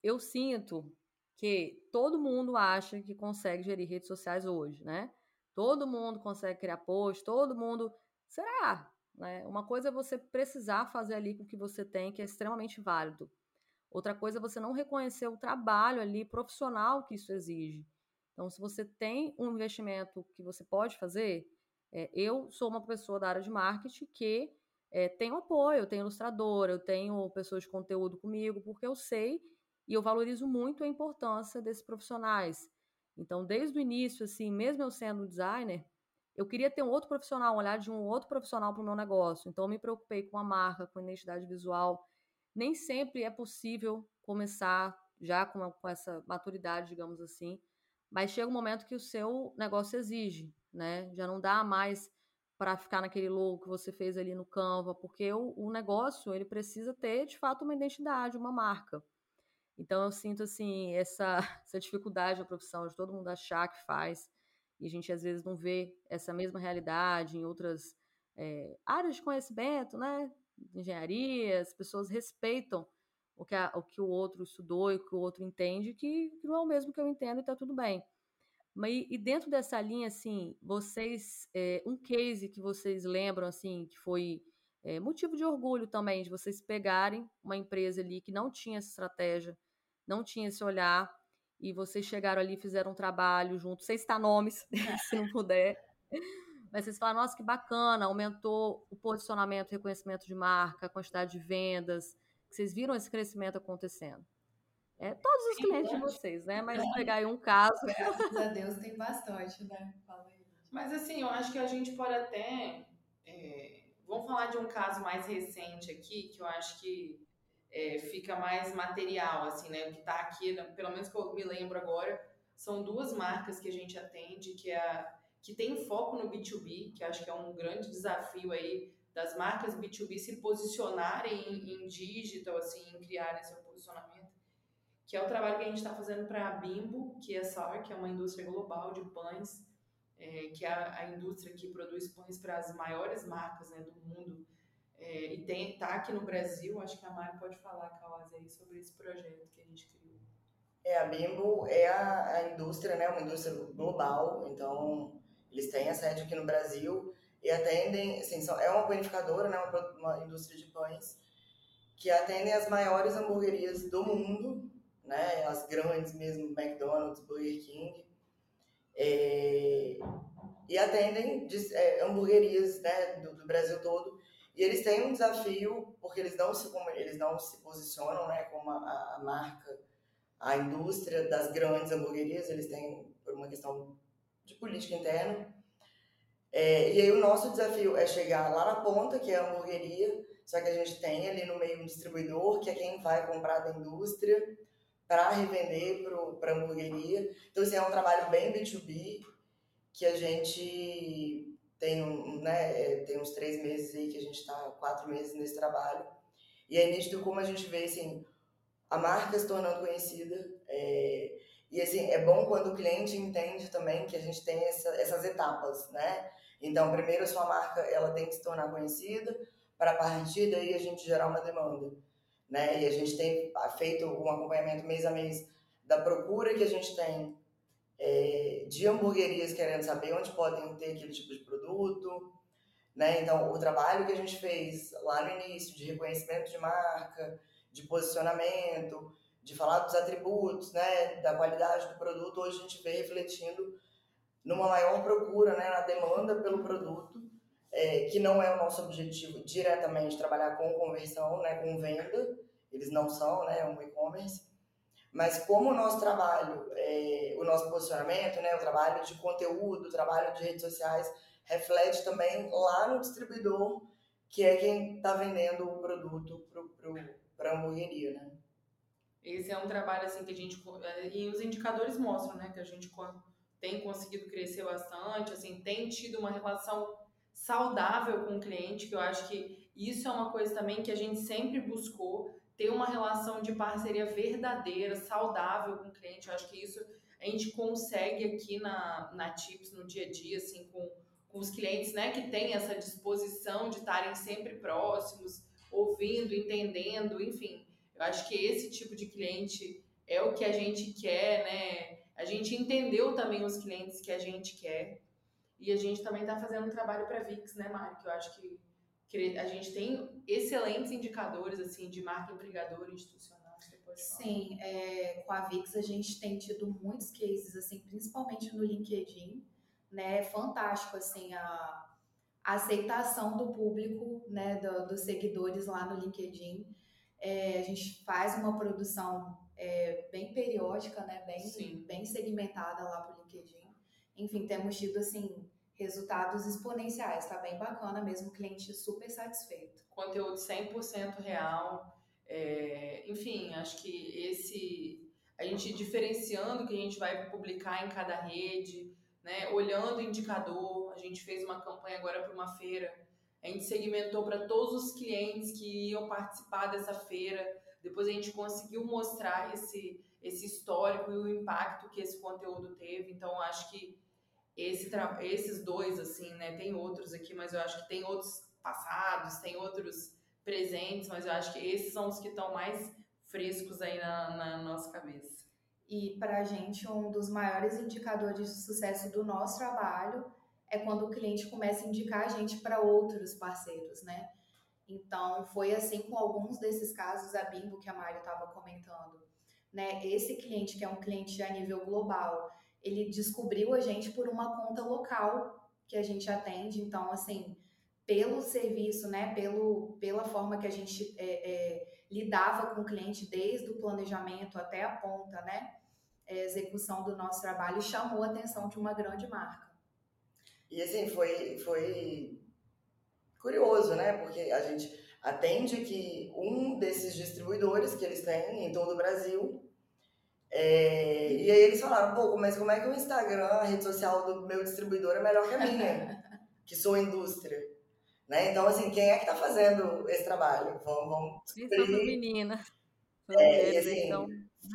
eu sinto que todo mundo acha que consegue gerir redes sociais hoje, né? Todo mundo consegue criar post, todo mundo. Será? Né? Uma coisa é você precisar fazer ali com o que você tem, que é extremamente válido. Outra coisa é você não reconhecer o trabalho ali profissional que isso exige. Então, se você tem um investimento que você pode fazer, é, eu sou uma pessoa da área de marketing que é, apoio, eu tenho ilustradora, eu tenho pessoas de conteúdo comigo, porque eu sei e eu valorizo muito a importância desses profissionais. Então, desde o início, assim, mesmo eu sendo designer, eu queria ter um outro profissional, um olhar de um outro profissional para o meu negócio. Então, eu me preocupei com a marca, com a identidade visual. Nem sempre é possível começar já com, com essa maturidade, digamos assim, mas chega um momento que o seu negócio exige né? Já não dá mais para ficar naquele logo que você fez ali no Canva, porque o, o, negócio ele precisa ter de fato uma identidade, uma marca. Então eu sinto assim essa, essa dificuldade na profissão de todo mundo achar que faz e a gente às vezes não vê essa mesma realidade em outras é, áreas de conhecimento, né? Engenharia, as pessoas respeitam o que, a, o que o outro estudou e o que o outro entende, que, que não é o mesmo que eu entendo e está tudo bem. Mas e dentro dessa linha, assim, vocês, é, um case que vocês lembram, assim, que foi é, motivo de orgulho também, de vocês pegarem uma empresa ali que não tinha essa estratégia, não tinha esse olhar, e vocês chegaram ali e fizeram um trabalho junto, sem citar nomes, se não puder, mas vocês falaram, nossa, que bacana, aumentou o posicionamento, o reconhecimento de marca, a quantidade de vendas, vocês viram esse crescimento acontecendo. É, todos os clientes de vocês, né? Mas pegar aí um caso. Graças a Deus tem bastante, né? Fala aí. Mas assim, eu acho que a gente pode até. É, vamos falar de um caso mais recente aqui, que eu acho que é, fica mais material, assim, né? O que está aqui, né, pelo menos que eu me lembro agora, são duas marcas que a gente atende, que, é que tem foco no B2B, que acho que é um grande desafio aí das marcas B2B se posicionarem em, em digital, assim, em criarem seu posicionamento que é o trabalho que a gente está fazendo para a Bimbo, que é SAR, que é uma indústria global de pães, é, que a, a, indústria que produz pães para as maiores marcas né, do mundo. É, e está aqui no Brasil, acho que a Mari pode falar, Kawase, aí sobre esse projeto que a gente criou. É, a Bimbo é a, a indústria, né, uma indústria global, então eles têm a sede aqui no Brasil e atendem, assim, são, é uma panificadora, né, uma, uma indústria de pães, que atendem as maiores hamburguerias do mundo, né, as grandes mesmo, McDonald's, Burger King, é, e atendem de, é, hamburguerias né, do, do, Brasil todo. E eles têm um desafio, porque eles não se, eles não se posicionam né, como a, a marca, a indústria das grandes hamburguerias, eles têm, por uma questão de política interna. É, e aí o nosso desafio é chegar lá na ponta, que é a hamburgueria, só que a gente tem ali no meio um distribuidor, que é quem vai comprar da indústria, para revender para hamburgueria. Então, assim, é um trabalho bem B2B, que a gente tem, um, né, é, tem uns três meses aí que a gente está, quatro meses nesse trabalho. E é nítido como a gente vê, assim, a marca se tornando conhecida. É, e, assim, é bom quando o cliente entende também que a gente tem essa, essas etapas, né? Então, primeiro a sua marca, ela tem que se tornar conhecida, para a partir daí a gente gerar uma demanda né? E a gente tem feito um acompanhamento mês a mês da procura que a gente tem é, de hamburguerias querendo saber onde podem ter aquele tipo de produto, né? Então, o trabalho que a gente fez lá no início de reconhecimento de marca, de posicionamento, de falar dos atributos, né, da qualidade do produto, hoje a gente vê refletindo numa maior procura, né, na demanda pelo produto, é, que não é o nosso objetivo diretamente trabalhar com conversão, né, com venda, eles não são, né, um e-commerce, mas como o nosso trabalho, é, o nosso posicionamento, né, o trabalho de conteúdo, o trabalho de redes sociais, reflete também lá no distribuidor, que é quem está vendendo o produto para a hamburgueria, né? Esse é um trabalho assim que a gente e os indicadores mostram, né, que a gente tem conseguido crescer bastante, assim, tem tido uma relação saudável com o cliente, que eu acho que isso é uma coisa também que a gente sempre buscou, ter uma relação de parceria verdadeira, saudável com o cliente. Eu acho que isso a gente consegue aqui na, na Tips, no dia a dia, assim, com, com os clientes, né, que têm essa disposição de estarem sempre próximos, ouvindo, entendendo, enfim. Eu acho que esse tipo de cliente é o que a gente quer, né? A gente entendeu também os clientes que a gente quer. E a gente também está fazendo um trabalho para VIX, né, Mário? Que eu acho que, a gente tem excelentes indicadores assim de marca empregadora institucional. Sim, é, com a VIX a gente tem tido muitos cases, assim, principalmente no LinkedIn, né? É fantástico, assim, a, a aceitação do público, né, do, dos seguidores lá no LinkedIn. É, a gente faz uma produção é, bem periódica, né, bem, bem segmentada lá para o LinkedIn enfim, temos tido assim resultados exponenciais, tá bem bacana mesmo, cliente super satisfeito. Conteúdo 100% real. É, enfim, acho que esse a gente diferenciando o que a gente vai publicar em cada rede, né, olhando o indicador, a gente fez uma campanha agora para uma feira, a gente segmentou para todos os clientes que iam participar dessa feira, depois a gente conseguiu mostrar esse, esse histórico e o impacto que esse conteúdo teve, então acho que esse esses dois, assim, né? Tem outros aqui, mas eu acho que tem outros passados, tem outros presentes, mas eu acho que esses são os que estão mais frescos aí na, na nossa cabeça. E para a gente, um dos maiores indicadores de sucesso do nosso trabalho é quando o cliente começa a indicar a gente para outros parceiros, né? Então, foi assim com alguns desses casos, a Bimbo, que a Mário estava comentando. Né? Esse cliente, que é um cliente a nível global, ele descobriu a gente por uma conta local que a gente atende. Então, assim, pelo serviço, né, pelo, pela forma que a gente é, é, lidava com o cliente desde o planejamento até a ponta, né, é, execução do nosso trabalho, chamou a atenção de uma grande marca. E assim, foi, foi curioso, né, porque a gente atende que um desses distribuidores que eles têm em todo o Brasil é, e aí eles falaram, pô, mas como é que o Instagram, a rede social do meu distribuidor é melhor que a minha, que sou indústria? Né? Então, assim, quem é que está fazendo esse trabalho? Vamos, vamos descobrir. menina. É, e assim, então,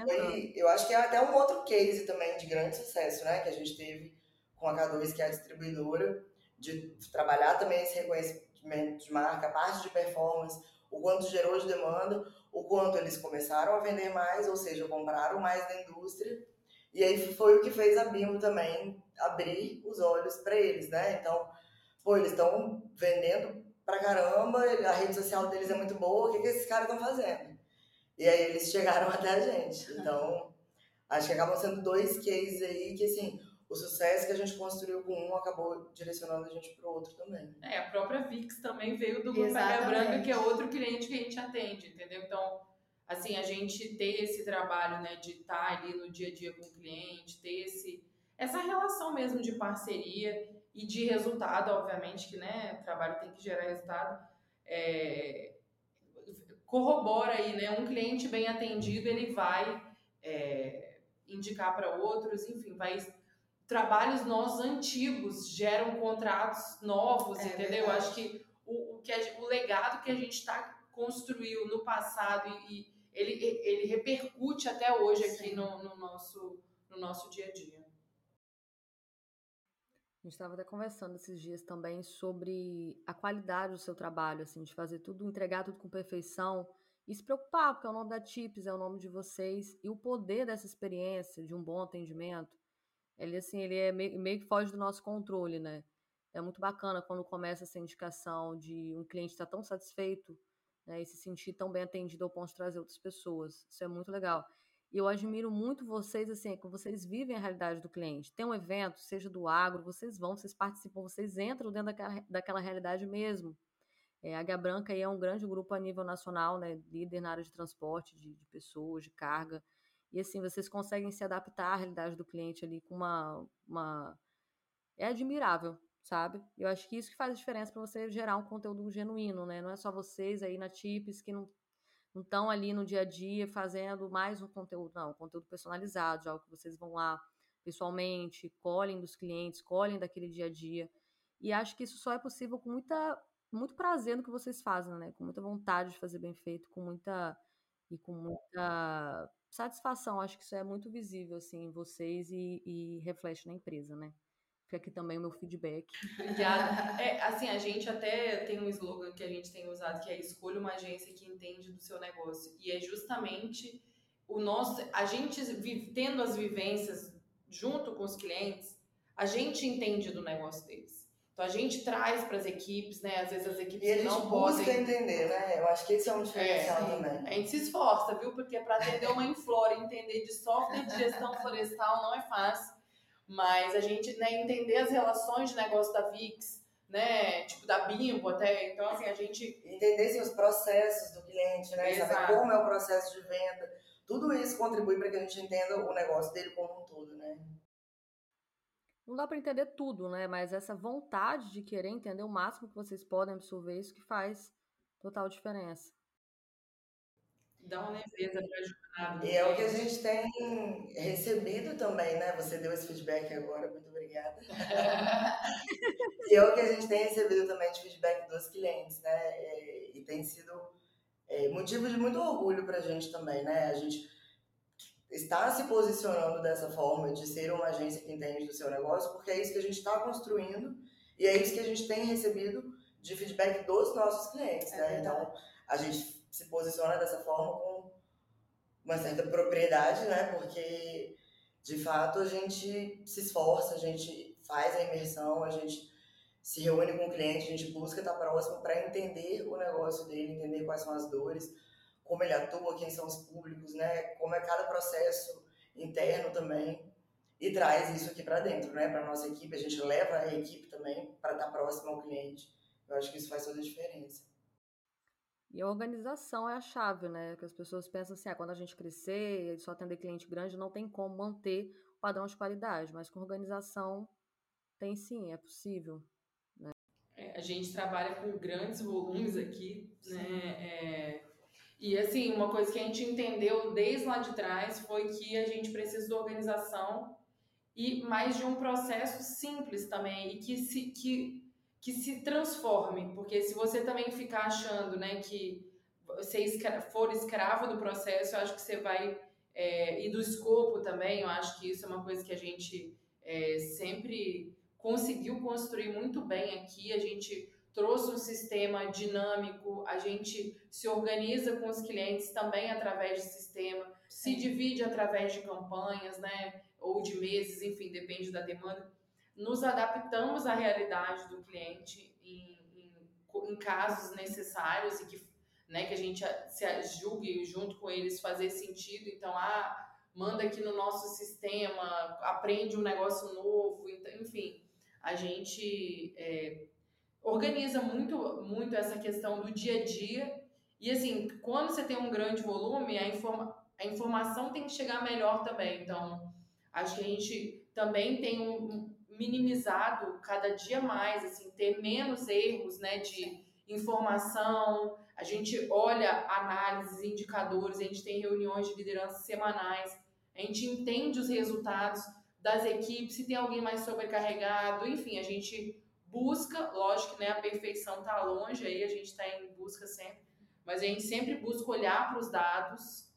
foi, eu acho que é até um outro case também de grande sucesso, né? Que a gente teve com a K2, que é a distribuidora, de trabalhar também esse reconhecimento de marca, a parte de performance, o quanto gerou de demanda, o quanto eles começaram a vender mais, ou seja, compraram mais da indústria. E aí foi o que fez a Bimbo também abrir os olhos para eles, né? Então, pô, eles estão vendendo pra caramba, a rede social deles é muito boa, o que, que esses caras estão fazendo? E aí eles chegaram até a gente. Então, acho que acabam sendo dois cases aí que, assim, o sucesso que a gente construiu com um acabou direcionando a gente para o outro também. É, a própria Vix também veio do Grupo Branca, que é outro cliente que a gente atende, entendeu? Então, assim, a gente ter esse trabalho, né, de estar ali no dia a dia com o cliente, ter esse, essa relação mesmo de parceria e de resultado, obviamente, que, né, trabalho tem que gerar resultado, é, corrobora aí, né, um cliente bem atendido, ele vai é, indicar para outros, enfim, vai trabalhos nossos antigos geram contratos novos, é entendeu? Verdade. Acho que o, o, que a, o legado que a gente está construiu no passado e, e, ele, ele repercute até hoje aqui no, no, nosso, no nosso dia a dia. A gente estava até conversando esses dias também sobre a qualidade do seu trabalho, assim, de fazer tudo, entregar tudo com perfeição e se preocupar, porque é o nome da Tips, é o nome de vocês, e o poder dessa experiência, de um bom atendimento, ele, assim, ele é meio, meio que foge do nosso controle, né? É muito bacana quando começa essa indicação de um cliente estar tão satisfeito né, e se sentir tão bem atendido ao ponto de trazer outras pessoas. Isso é muito legal. E eu admiro muito vocês, assim, que vocês vivem a realidade do cliente. Tem um evento, seja do agro, vocês vão, vocês participam, vocês entram dentro daquela, daquela realidade mesmo. É, a Águia Branca é um grande grupo a nível nacional, né, líder na área de transporte de, de pessoas, de carga. E assim, vocês conseguem se adaptar à realidade do cliente ali com uma. uma... É admirável, sabe? Eu acho que isso que faz a diferença para você gerar um conteúdo genuíno, né? Não é só vocês aí na Tips que não estão ali no dia a dia fazendo mais um conteúdo, não, um conteúdo personalizado, algo que vocês vão lá pessoalmente, colhem dos clientes, colhem daquele dia a dia. E acho que isso só é possível com muita muito prazer no que vocês fazem, né? Com muita vontade de fazer bem feito, com muita e com muita satisfação, acho que isso é muito visível assim em vocês e, e reflete na empresa, né? Fica aqui também o meu feedback. Obrigada. É, assim, a gente até tem um slogan que a gente tem usado que é escolha uma agência que entende do seu negócio. E é justamente o nosso, a gente tendo as vivências junto com os clientes, a gente entende do negócio deles. Então a gente traz para as equipes, né? Às vezes as equipes e a gente não busca podem. entender, né? Eu acho que esse é um diferencial é, também. A gente se esforça, viu? Porque para atender uma Inflora, entender de software de gestão florestal não é fácil. Mas a gente, né, entender as relações de negócio da VIX, né? Tipo da Bimbo até. Então, assim, a gente. Entender assim, os processos do cliente, né? Exato. Saber como é o processo de venda. Tudo isso contribui para que a gente entenda o negócio dele como um todo, né? Não dá para entender tudo, né? Mas essa vontade de querer entender o máximo que vocês podem absorver, isso que faz total diferença. Dá uma leveza para a jornada. E é o que a gente tem recebido também, né? Você deu esse feedback agora, muito obrigada. e é o que a gente tem recebido também de feedback dos clientes, né? É, e tem sido é, motivo de muito orgulho para a gente também, né? A gente está se posicionando dessa forma, de ser uma agência que entende do seu negócio, porque é isso que a gente está construindo e é isso que a gente tem recebido de feedback dos nossos clientes, é né? Então, a gente se posiciona dessa forma com uma certa propriedade, né? Porque, de fato, a gente se esforça, a gente faz a imersão, a gente se reúne com o cliente, a gente busca estar próximo para entender o negócio dele, entender quais são as dores, como ele atua, quem são os públicos, né? Como é cada processo interno também e traz isso aqui para dentro, né? Para nossa equipe, a gente leva a equipe também para estar próximo ao cliente. Eu acho que isso faz toda a diferença. E a organização é a chave, né? Que as pessoas pensam assim, ah, quando a gente crescer, só atender cliente grande, não tem como manter o padrão de qualidade, mas com organização tem sim, é possível. Né? É, a gente trabalha com grandes volumes aqui, né? É, e assim, uma coisa que a gente entendeu desde lá de trás foi que a gente precisa de organização e mais de um processo simples também e que se, que, que se transforme, porque se você também ficar achando né, que você for escravo do processo, eu acho que você vai. É, e do escopo também, eu acho que isso é uma coisa que a gente é, sempre conseguiu construir muito bem aqui. A gente trouxe um sistema dinâmico, a gente se organiza com os clientes também através de sistema, se divide através de campanhas, né? Ou de meses, enfim, depende da demanda. Nos adaptamos à realidade do cliente em, em, em casos necessários e que, né, que a gente se julgue junto com eles fazer sentido. Então, ah, manda aqui no nosso sistema, aprende um negócio novo, então, enfim, a gente é, organiza muito, muito essa questão do dia a dia. E assim, quando você tem um grande volume, a, informa a informação tem que chegar melhor também. Então, acho que a gente também tem um, minimizado cada dia mais, assim, ter menos erros, né, de informação. A gente olha análises, indicadores, a gente tem reuniões de liderança semanais, a gente entende os resultados das equipes, se tem alguém mais sobrecarregado, enfim, a gente busca, lógico que né, a perfeição está longe, aí a gente está em busca sempre, mas a gente sempre busca olhar para os dados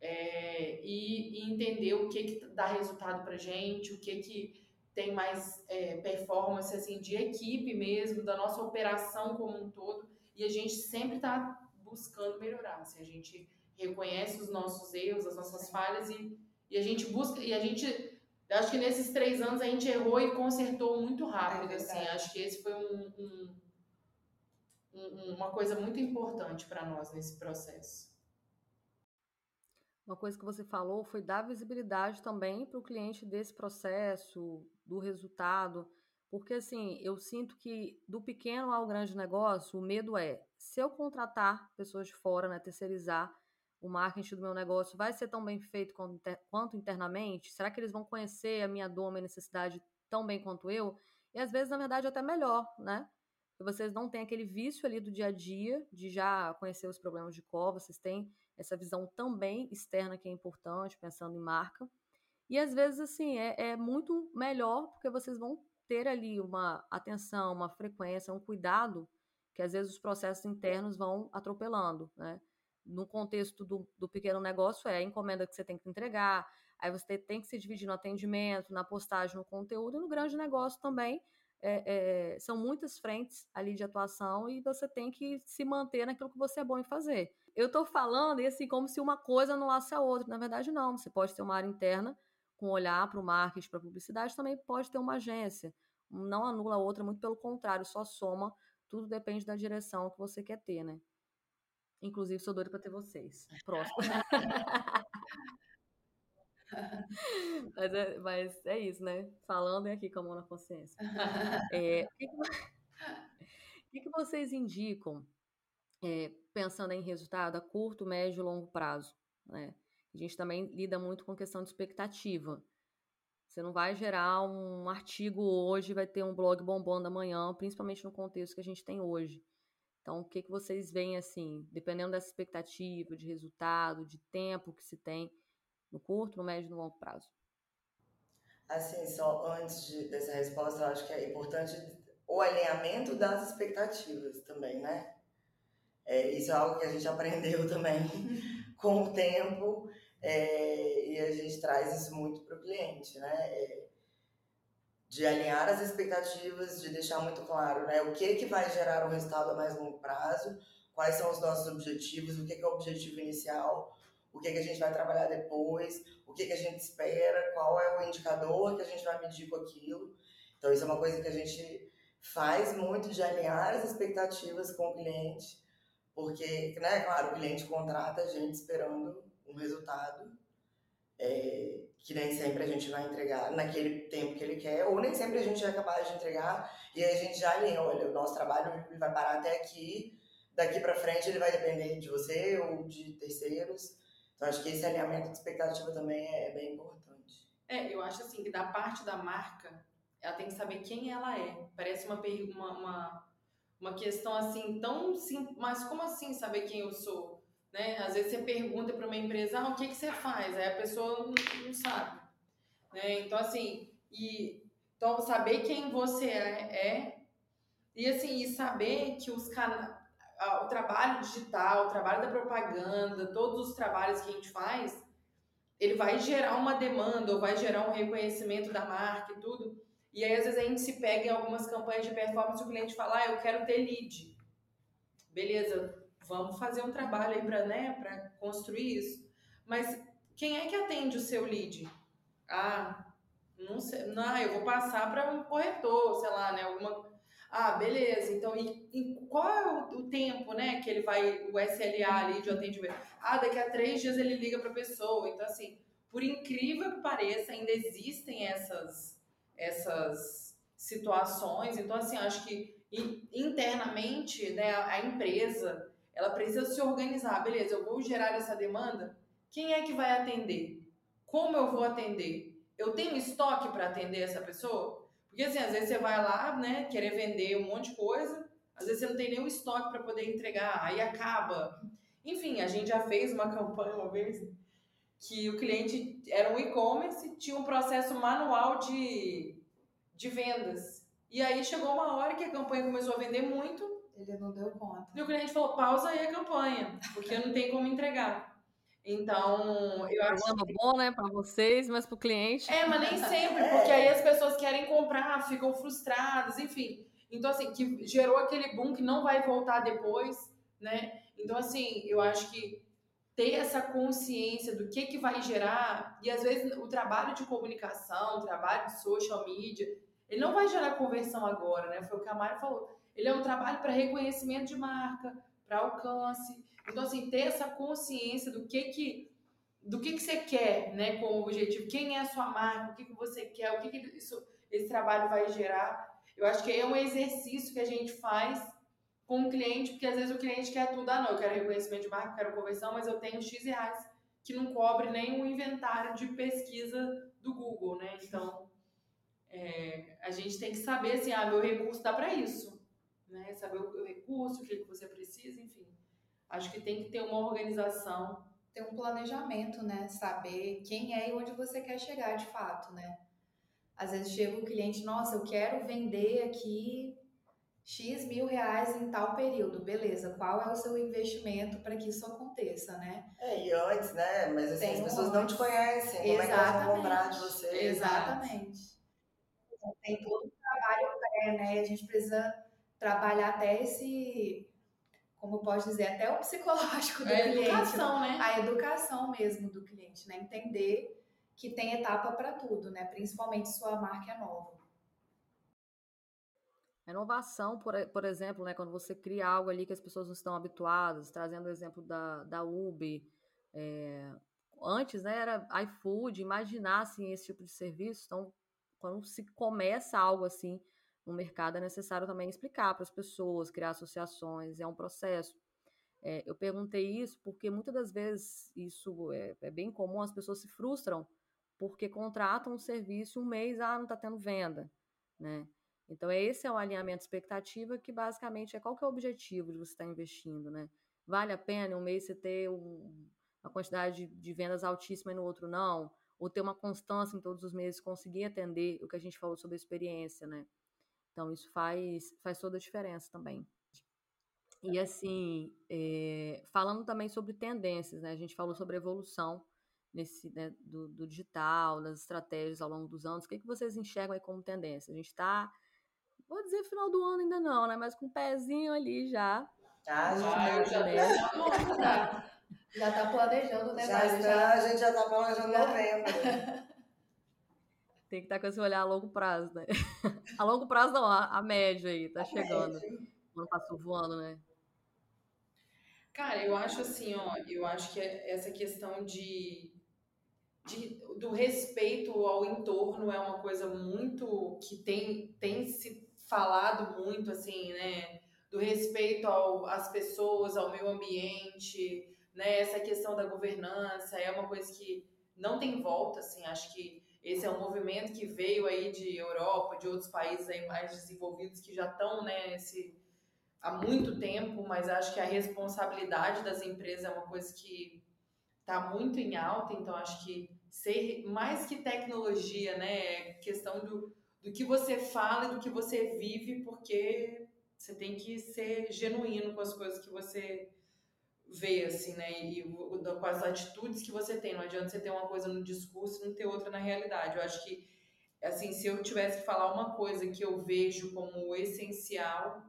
é, e, e, entender o que, que dá resultado para gente, o que, que tem mais é, performance assim, de equipe mesmo, da nossa operação como um todo, e a gente sempre está buscando melhorar. Assim, a gente reconhece os nossos erros, as nossas falhas e, e a gente busca, e a gente eu acho que nesses três anos a gente errou e consertou muito rápido, é assim. Acho que esse foi um, um, um, uma coisa muito importante para nós nesse processo. Uma coisa que você falou foi dar visibilidade também para o cliente desse processo, do resultado, porque assim, eu sinto que do pequeno ao grande negócio, o medo é, se eu contratar pessoas de fora, né, terceirizar, o marketing do meu negócio vai ser tão bem feito quanto internamente? Será que eles vão conhecer a minha dor, a minha necessidade tão bem quanto eu? E às vezes, na verdade, até melhor, né? Porque vocês não têm aquele vício ali do dia a dia de já conhecer os problemas de cor, vocês têm essa visão também externa que é importante, pensando em marca. E às vezes, assim, é, é muito melhor porque vocês vão ter ali uma atenção, uma frequência, um cuidado que às vezes os processos internos vão atropelando, né? No contexto do, do pequeno negócio, é a encomenda que você tem que entregar, aí você tem que se dividir no atendimento, na postagem, no conteúdo, e no grande negócio também. É, é, são muitas frentes ali de atuação e você tem que se manter naquilo que você é bom em fazer. Eu estou falando, assim, como se uma coisa anulasse a outra. Na verdade, não. Você pode ter uma área interna com olhar para o marketing, para a publicidade, também pode ter uma agência. Não anula a outra, muito pelo contrário, só soma. Tudo depende da direção que você quer ter, né? Inclusive, sou doida para ter vocês. Próximo. mas, é, mas é isso, né? Falando aqui com a mão na consciência. É, o, que, que, o que, que, vocês indicam, é, pensando em resultado a curto, médio e longo prazo? Né? A gente também lida muito com questão de expectativa. Você não vai gerar um artigo hoje, vai ter um blog bombando amanhã, principalmente no contexto que a gente tem hoje. Então, o que, que vocês veem assim, dependendo dessa expectativa de resultado, de tempo que se tem no curto, no médio e no longo prazo? Assim, só antes de, dessa resposta, eu acho que é importante o alinhamento das expectativas também, né? É, isso é algo que a gente aprendeu também com o tempo é, e a gente traz isso muito para o cliente, né? É, de alinhar as expectativas, de deixar muito claro né, o que, que vai gerar um resultado a mais longo prazo, quais são os nossos objetivos, o que, que é o objetivo inicial, o que, que a gente vai trabalhar depois, o que, que a gente espera, qual é o indicador que a gente vai medir com aquilo. Então, isso é uma coisa que a gente faz muito de alinhar as expectativas com o cliente, porque, né, claro, o cliente contrata a gente esperando um resultado é, que nem sempre a gente vai entregar naquele tempo que ele quer, ou nem sempre a gente é capaz de entregar, e aí a gente já alinha, olha, o nosso trabalho vai parar até aqui, daqui para frente ele vai depender de você ou de terceiros. Então acho que esse alinhamento de expectativa também é, é bem importante. É, eu acho assim que da parte da marca, ela tem que saber quem ela é. Parece uma uma, uma, uma questão assim tão simples, mas como assim saber quem eu sou? Né? Às vezes você pergunta para uma empresa, ah, o que, que você faz? Aí a pessoa não, não sabe. Né? Então, assim, e, então saber quem você é, é e assim, e saber que os o trabalho digital, o trabalho da propaganda, todos os trabalhos que a gente faz, ele vai gerar uma demanda ou vai gerar um reconhecimento da marca e tudo. E aí, às vezes, a gente se pega em algumas campanhas de performance e o cliente fala, ah, eu quero ter lead. Beleza, vamos fazer um trabalho aí para né, construir isso. Mas quem é que atende o seu lead? Ah, não sei, não, eu vou passar para um corretor, sei lá, né, alguma ah, beleza. Então, e, e qual é o, o, tempo, né, que ele vai, o SLA ali de atendimento? Ah, daqui a três dias ele liga para a pessoa. Então, assim, por incrível que pareça, ainda existem essas, essas situações. Então, assim, acho que internamente, né, a empresa, ela precisa se organizar. Beleza, eu vou gerar essa demanda. Quem é que vai atender? Como eu vou atender? Eu tenho estoque para atender essa pessoa? Porque assim, às vezes você vai lá, né, querer vender um monte de coisa, às vezes você não tem nenhum estoque para poder entregar, aí acaba. Enfim, a gente já fez uma campanha uma vez que o cliente era um e-commerce, tinha um processo manual de, de vendas. E aí chegou uma hora que a campanha começou a vender muito. Ele não deu conta. E o cliente falou: pausa aí a campanha, porque não tem como entregar. Então, eu acho. Programa que... bom, né, para vocês, mas para o cliente. É, mas nem sempre, porque aí as pessoas querem comprar, ficam frustradas, enfim. Então, assim, que gerou aquele boom que não vai voltar depois, né? Então, assim, eu acho que ter essa consciência do que, que vai gerar, e às vezes o trabalho de comunicação, o trabalho de social media, ele não vai gerar conversão agora, né? Foi o que a Mari falou. Ele é um trabalho para reconhecimento de marca, para alcance. Então, assim, ter essa consciência do que que do que, que você quer, né, como objetivo, quem é a sua marca, o que, que você quer, o que, que isso, esse trabalho vai gerar. Eu acho que é um exercício que a gente faz com o cliente, porque às vezes o cliente quer tudo, ah, não, eu quero reconhecimento de marca, quero conversão, mas eu tenho X reais que não cobre nem o inventário de pesquisa do Google, né? Então, é, a gente tem que saber, assim, ah, meu recurso dá para isso, né? Saber o recurso, o que, que você precisa, enfim. Acho que tem que ter uma organização. Ter um planejamento, né? Saber quem é e onde você quer chegar de fato, né? Às vezes chega o cliente, nossa, eu quero vender aqui X mil reais em tal período. Beleza, qual é o seu investimento para que isso aconteça, né? É, e antes, né? Mas assim, as pessoas antes. não te conhecem. Como Exatamente. é que elas vão comprar de você? Exatamente. Então, tem todo o trabalho pré, né? A gente precisa trabalhar até esse como pode dizer, até o psicológico do é cliente. A educação, né? A educação mesmo do cliente, né? Entender que tem etapa para tudo, né? Principalmente sua marca é nova. A inovação, por, por exemplo, né, quando você cria algo ali que as pessoas não estão habituadas, trazendo o exemplo da, da Uber, é, antes né, era iFood, imaginar assim, esse tipo de serviço, então quando se começa algo assim, no mercado é necessário também explicar para as pessoas, criar associações, é um processo. É, eu perguntei isso porque muitas das vezes isso é, é, bem comum, as pessoas se frustram porque contratam um serviço um mês, ah, não está tendo venda, né? Então, esse é o alinhamento expectativa que basicamente é qual que é o objetivo de você estar investindo, né? Vale a pena um mês você ter um, uma quantidade de, de vendas altíssima e no outro não? Ou ter uma constância em todos os meses, conseguir atender o que a gente falou sobre experiência, né? Então, isso faz, faz toda a diferença também. E assim, é, falando também sobre tendências, né? A gente falou sobre evolução nesse, né, do, do, digital, das estratégias ao longo dos anos. O que, que vocês enxergam aí como tendência? A gente está, vou dizer final do ano ainda não, né? Mas com um pezinho ali já. Ah, já, já, já, já tá planejando, né? Já está, a gente já está planejando novembro. Tem que estar com esse olhar a longo prazo, né? a longo prazo não, a, a média aí, tá a chegando. Média. O ano passou voando, né? Cara, eu acho assim, ó, eu acho que essa questão de, de, do respeito ao entorno é uma coisa muito que tem, tem se falado muito, assim, né? Do respeito ao, às pessoas, ao meio ambiente, né? Essa questão da governança é uma coisa que não tem volta, assim, acho que esse é um movimento que veio aí de Europa, de outros países aí mais desenvolvidos que já estão né, nesse, há muito tempo, mas acho que a responsabilidade das empresas é uma coisa que está muito em alta, então acho que ser mais que tecnologia, né, é questão do, do que você fala e do que você vive, porque você tem que ser genuíno com as coisas que você ver, assim, né? E com as atitudes que você tem. Não adianta você ter uma coisa no discurso e não ter outra na realidade. Eu acho que assim, se eu tivesse que falar uma coisa que eu vejo como essencial,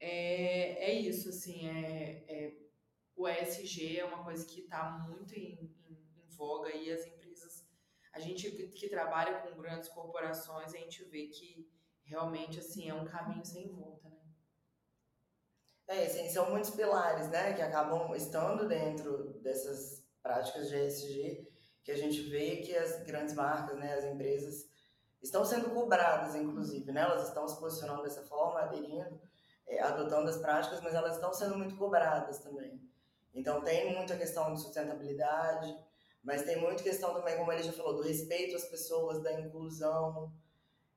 é, é isso, assim, é, é o ESG é uma coisa que está muito em, em, em, voga e as empresas, a gente que, trabalha com grandes corporações, a gente vê que realmente, assim, é um caminho sem volta, né? É, são muitos pilares, né, que acabam estando dentro dessas práticas de ESG, que a gente vê que as grandes marcas, né, as empresas, estão sendo cobradas, inclusive, né, elas estão se posicionando dessa forma, aderindo, é, adotando as práticas, mas elas estão sendo muito cobradas também. Então, tem muita questão de sustentabilidade, mas tem muita questão também, como ele já falou, do respeito às pessoas, da inclusão,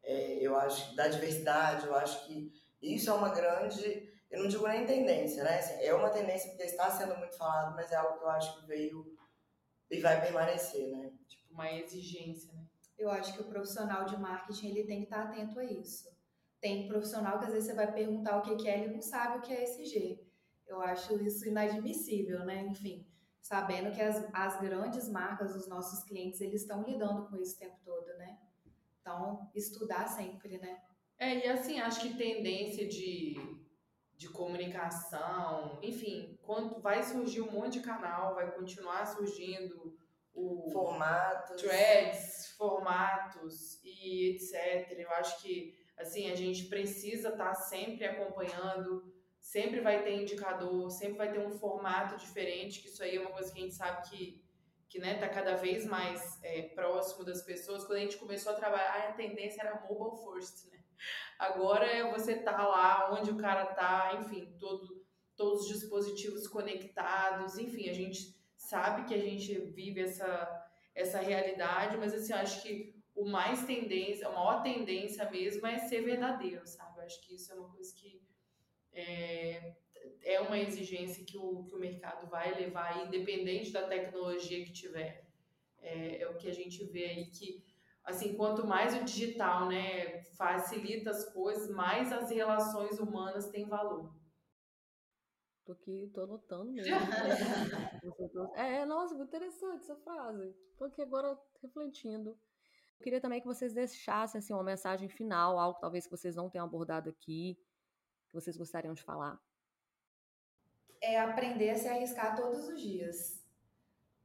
é, eu acho, da diversidade, eu acho que isso é uma grande eu não digo nem tendência, né? Assim, é uma tendência porque está sendo muito falado, mas é algo que eu acho que veio e vai permanecer, né? Tipo, uma exigência, né? Eu acho que o profissional de marketing ele tem que estar atento a isso. Tem profissional que às vezes você vai perguntar o que é, ele não sabe o que é SG. Eu acho isso inadmissível, né? Enfim, sabendo que as, as grandes marcas, os nossos clientes, eles estão lidando com isso o tempo todo, né? Então, estudar sempre, né? É, e assim, acho que tendência de de comunicação, enfim, quando vai surgir um monte de canal, vai continuar surgindo o formatos, threads, formatos e etc. Eu acho que assim a gente precisa estar tá sempre acompanhando, sempre vai ter indicador, sempre vai ter um formato diferente, que isso aí é uma coisa que a gente sabe que que né, tá cada vez mais é, próximo das pessoas. Quando a gente começou a trabalhar, a tendência era mobile first, né? Agora é você tá lá onde o cara tá, enfim, todo, todos os dispositivos conectados, enfim, a gente sabe que a gente vive essa, essa realidade, mas assim, eu acho que o mais tendência, a maior tendência mesmo é ser verdadeiro, sabe? Eu acho que isso é uma coisa que é, é uma exigência que o, que o mercado vai levar, independente da tecnologia que tiver. É, é o que a gente vê aí que assim, quanto mais o digital, né, facilita as coisas, mais as relações humanas têm valor. Tô aqui, tô anotando mesmo. é, nossa, muito interessante essa frase. Tô aqui agora refletindo. Eu queria também que vocês deixassem assim, uma mensagem final, algo talvez que vocês não tenham abordado aqui, que vocês gostariam de falar. É aprender a se arriscar todos os dias.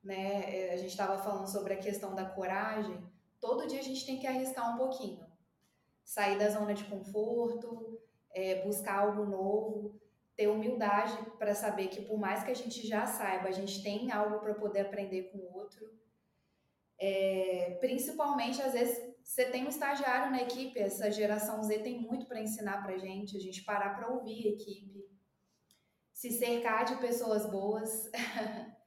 Né? É, a gente estava falando sobre a questão da coragem todo dia a gente tem que arriscar um pouquinho. Sair da zona de conforto, é, buscar algo novo, ter humildade para saber que por mais que a gente já saiba, a gente tem algo para poder aprender com o outro. É, principalmente, às vezes, você tem um estagiário na equipe, essa geração Z tem muito para ensinar para gente, a gente parar para ouvir a equipe, se cercar de pessoas boas.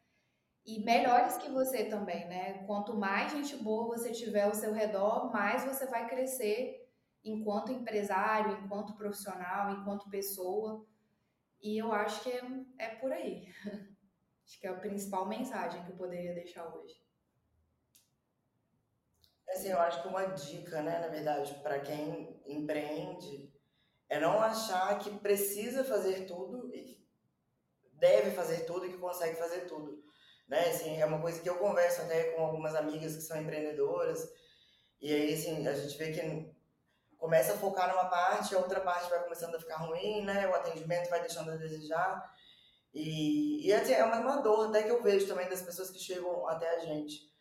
e melhores que você também, né? Quanto mais gente boa você tiver ao seu redor, mais você vai crescer enquanto empresário, enquanto profissional, enquanto pessoa. E eu acho que é, é por aí. acho que é a principal mensagem que eu poderia deixar hoje. Assim, eu acho que uma dica, né, na verdade, para quem empreende, é não achar que precisa fazer tudo e deve fazer tudo e que consegue fazer tudo né? Assim, é uma coisa que eu converso até com algumas amigas que são empreendedoras, e aí, assim, a gente vê que começa a focar numa parte, a outra parte vai começando a ficar ruim, né? O atendimento vai deixando a desejar. E, e assim, é uma dor até que eu vejo também das pessoas que chegam até a gente.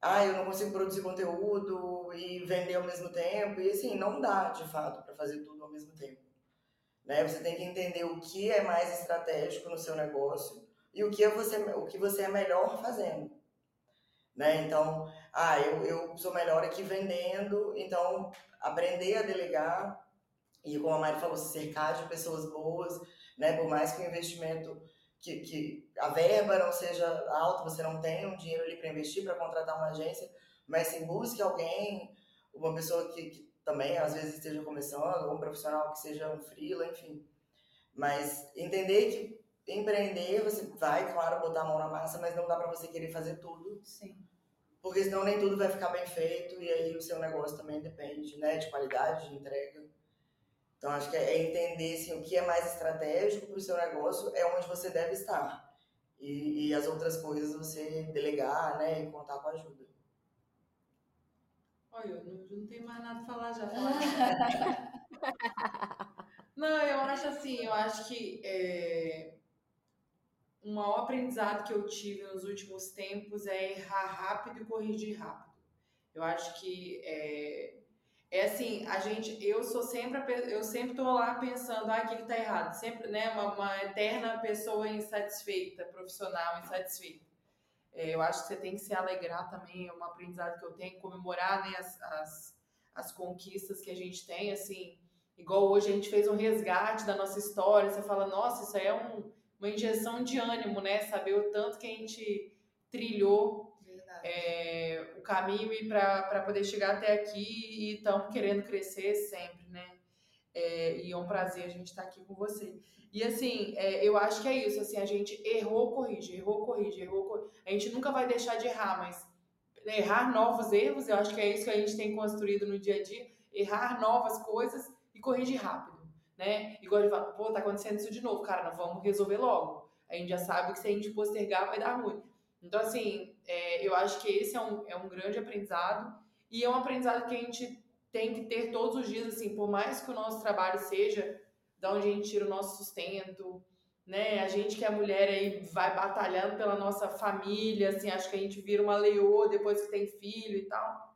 Ah, eu não consigo produzir conteúdo e vender ao mesmo tempo. E assim, não dá, de fato, para fazer tudo ao mesmo tempo. Né? Você tem que entender o que é mais estratégico no seu negócio e o que você, o que você é melhor fazendo. Né? Então, ah, eu, eu sou melhor aqui vendendo, então aprender a delegar e, como a Mari falou, se cercar de pessoas boas, né? por mais que o investimento, que, que a verba não seja alta, você não tem um dinheiro ali para investir, para contratar uma agência, mas sim, busque alguém, uma pessoa que, que também às vezes esteja começando, um profissional que seja um freela, enfim. Mas entender que empreender, você vai, claro, botar a mão na massa, mas não dá para você querer fazer tudo. Sim. Porque senão nem tudo vai ficar bem feito e aí o seu negócio também depende, né, de qualidade, de entrega. Então acho que é entender assim, o que é mais estratégico para o seu negócio é onde você deve estar. E, e, as outras coisas você delegar, né, e contar com ajuda. Olha, eu não, não tenho mais nada a falar já. não, eu acho assim, eu acho que é, o maior aprendizado que eu tive nos últimos tempos é errar rápido e corrigir rápido. Eu acho que é, é assim, a gente, eu sou sempre, eu sempre tô lá pensando, ah, o que, que tá errado? Sempre, né, uma, uma eterna pessoa insatisfeita, profissional insatisfeita. É, eu acho que você tem que se alegrar também, é um aprendizado que eu tenho, comemorar, né, as, as, as conquistas que a gente tem, assim, igual hoje a gente fez um resgate da nossa história, você fala, nossa, isso aí é um, uma injeção de ânimo, né, saber o tanto que a gente trilhou é, o caminho para poder chegar até aqui e estamos querendo crescer sempre, né? É, e é um prazer a gente estar tá aqui com você. E assim, é, eu acho que é isso, assim, a gente errou, corrige, errou, corrige, errou, corrige. A gente nunca vai deixar de errar, mas errar novos erros, eu acho que é isso que a gente tem construído no dia a dia, errar novas coisas e corrigir rápido, né? Igual ele fala, pô, tá acontecendo isso de novo, cara, nós vamos resolver logo. A gente já sabe que se a gente postergar vai dar ruim. Então, assim, é, eu acho que esse é um, é um grande aprendizado e é um aprendizado que a gente tem que ter todos os dias, assim, por mais que o nosso trabalho seja da onde a gente tira o nosso sustento, né? A gente que é mulher aí vai batalhando pela nossa família, assim, acho que a gente vira uma leoa depois que tem filho e tal.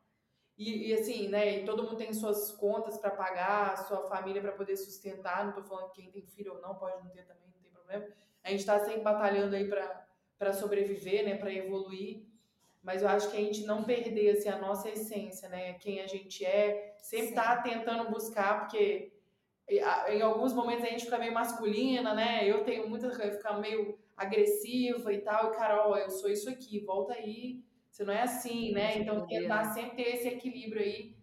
E, e assim, né? E todo mundo tem suas contas para pagar, sua família para poder sustentar. Não tô falando que quem tem filho ou não pode não ter também, não tem problema. A gente está sempre batalhando aí para sobreviver, né, para evoluir. Mas eu acho que a gente não perder assim, a nossa essência, né, quem a gente é, sempre estar tá tentando buscar, porque em alguns momentos a gente fica meio masculina, né? Eu tenho muitas ficar meio agressiva e tal, e Carol, eu sou isso aqui, volta aí, você não é assim, né? Então tentar sempre ter esse equilíbrio aí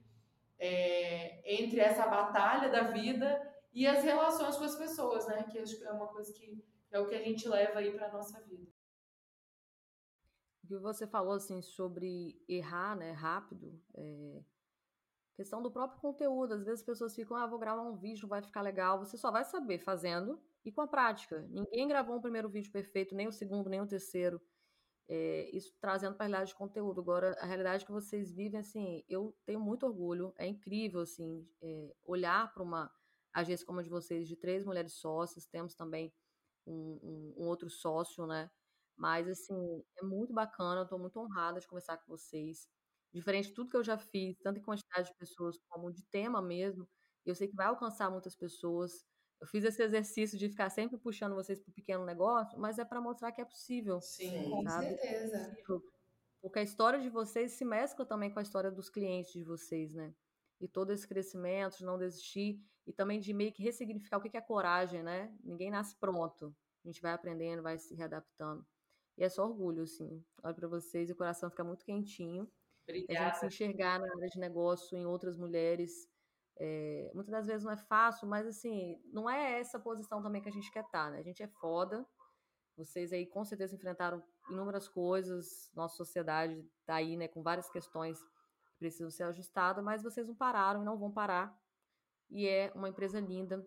é, entre essa batalha da vida e as relações com as pessoas, né? Que acho que é uma coisa que é o que a gente leva aí para nossa vida que você falou assim sobre errar, né, rápido, é... questão do próprio conteúdo. Às vezes as pessoas ficam, ah, vou gravar um vídeo, vai ficar legal. Você só vai saber fazendo e com a prática. Ninguém gravou um primeiro vídeo perfeito, nem o segundo, nem o terceiro. É... isso trazendo para a realidade de conteúdo. Agora, a realidade que vocês vivem, assim, eu tenho muito orgulho. É incrível, assim, é... olhar para uma agência como a de vocês, de três mulheres sócias. Temos também um, um, um outro sócio, né? Mas, assim, é muito bacana, tô muito honrada de conversar com vocês. Diferente de tudo que eu já fiz, tanto em quantidade de pessoas como de tema mesmo, eu sei que vai alcançar muitas pessoas. Eu fiz esse exercício de ficar sempre puxando vocês para o pequeno negócio, mas é para mostrar que é possível. Sim, com certeza. É possível. Porque a história de vocês se mescla também com a história dos clientes de vocês, né? E todo esse crescimento, de não desistir, e também de meio que ressignificar o que é coragem, né? Ninguém nasce pronto. A gente vai aprendendo, vai se readaptando. E é só orgulho, assim. Olho para vocês e o coração fica muito quentinho. Obrigada. A gente se enxergar na área de negócio em outras mulheres. É, muitas das vezes não é fácil, mas assim, não é essa posição também que a gente quer estar, tá, né? A gente é foda. Vocês aí com certeza enfrentaram inúmeras coisas. Nossa sociedade tá aí, né, com várias questões que precisam ser ajustadas, mas vocês não pararam e não vão parar. E é uma empresa linda,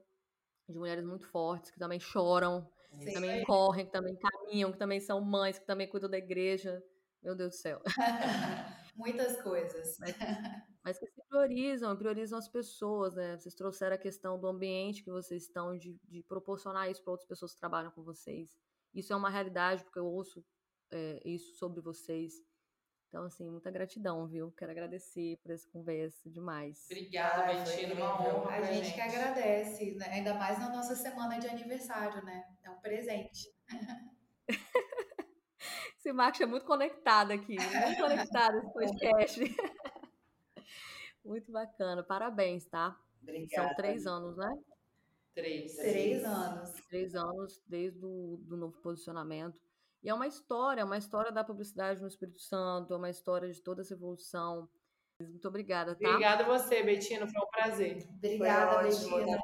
de mulheres muito fortes, que também choram, que também correm, que também caminham, que também são mães, que também cuidam da igreja. Meu Deus do céu. Muitas coisas. Mas, mas, que priorizam, priorizam as pessoas, né? Vocês trouxeram a questão do ambiente que vocês estão, de, de proporcionar isso para outras pessoas que trabalham com vocês. Isso é uma realidade, porque eu ouço é, isso sobre vocês. Então, assim, muita gratidão, viu? Quero agradecer por essa conversa demais. Obrigada, Betina, uma honra. A gente, gente, que agradece, né? ainda mais na nossa semana de aniversário, né? É um presente. Esse Marcos é muito conectado aqui, muito conectado esse podcast. Muito bacana, parabéns, tá? Obrigada. São três anos, né? Três. Três anos. Três anos desde o do novo posicionamento. E é uma história, é uma história da publicidade no Espírito Santo, é uma história de toda essa evolução. Muito obrigada, tá? Obrigada a você, Betina, foi um prazer. Obrigada, Betina.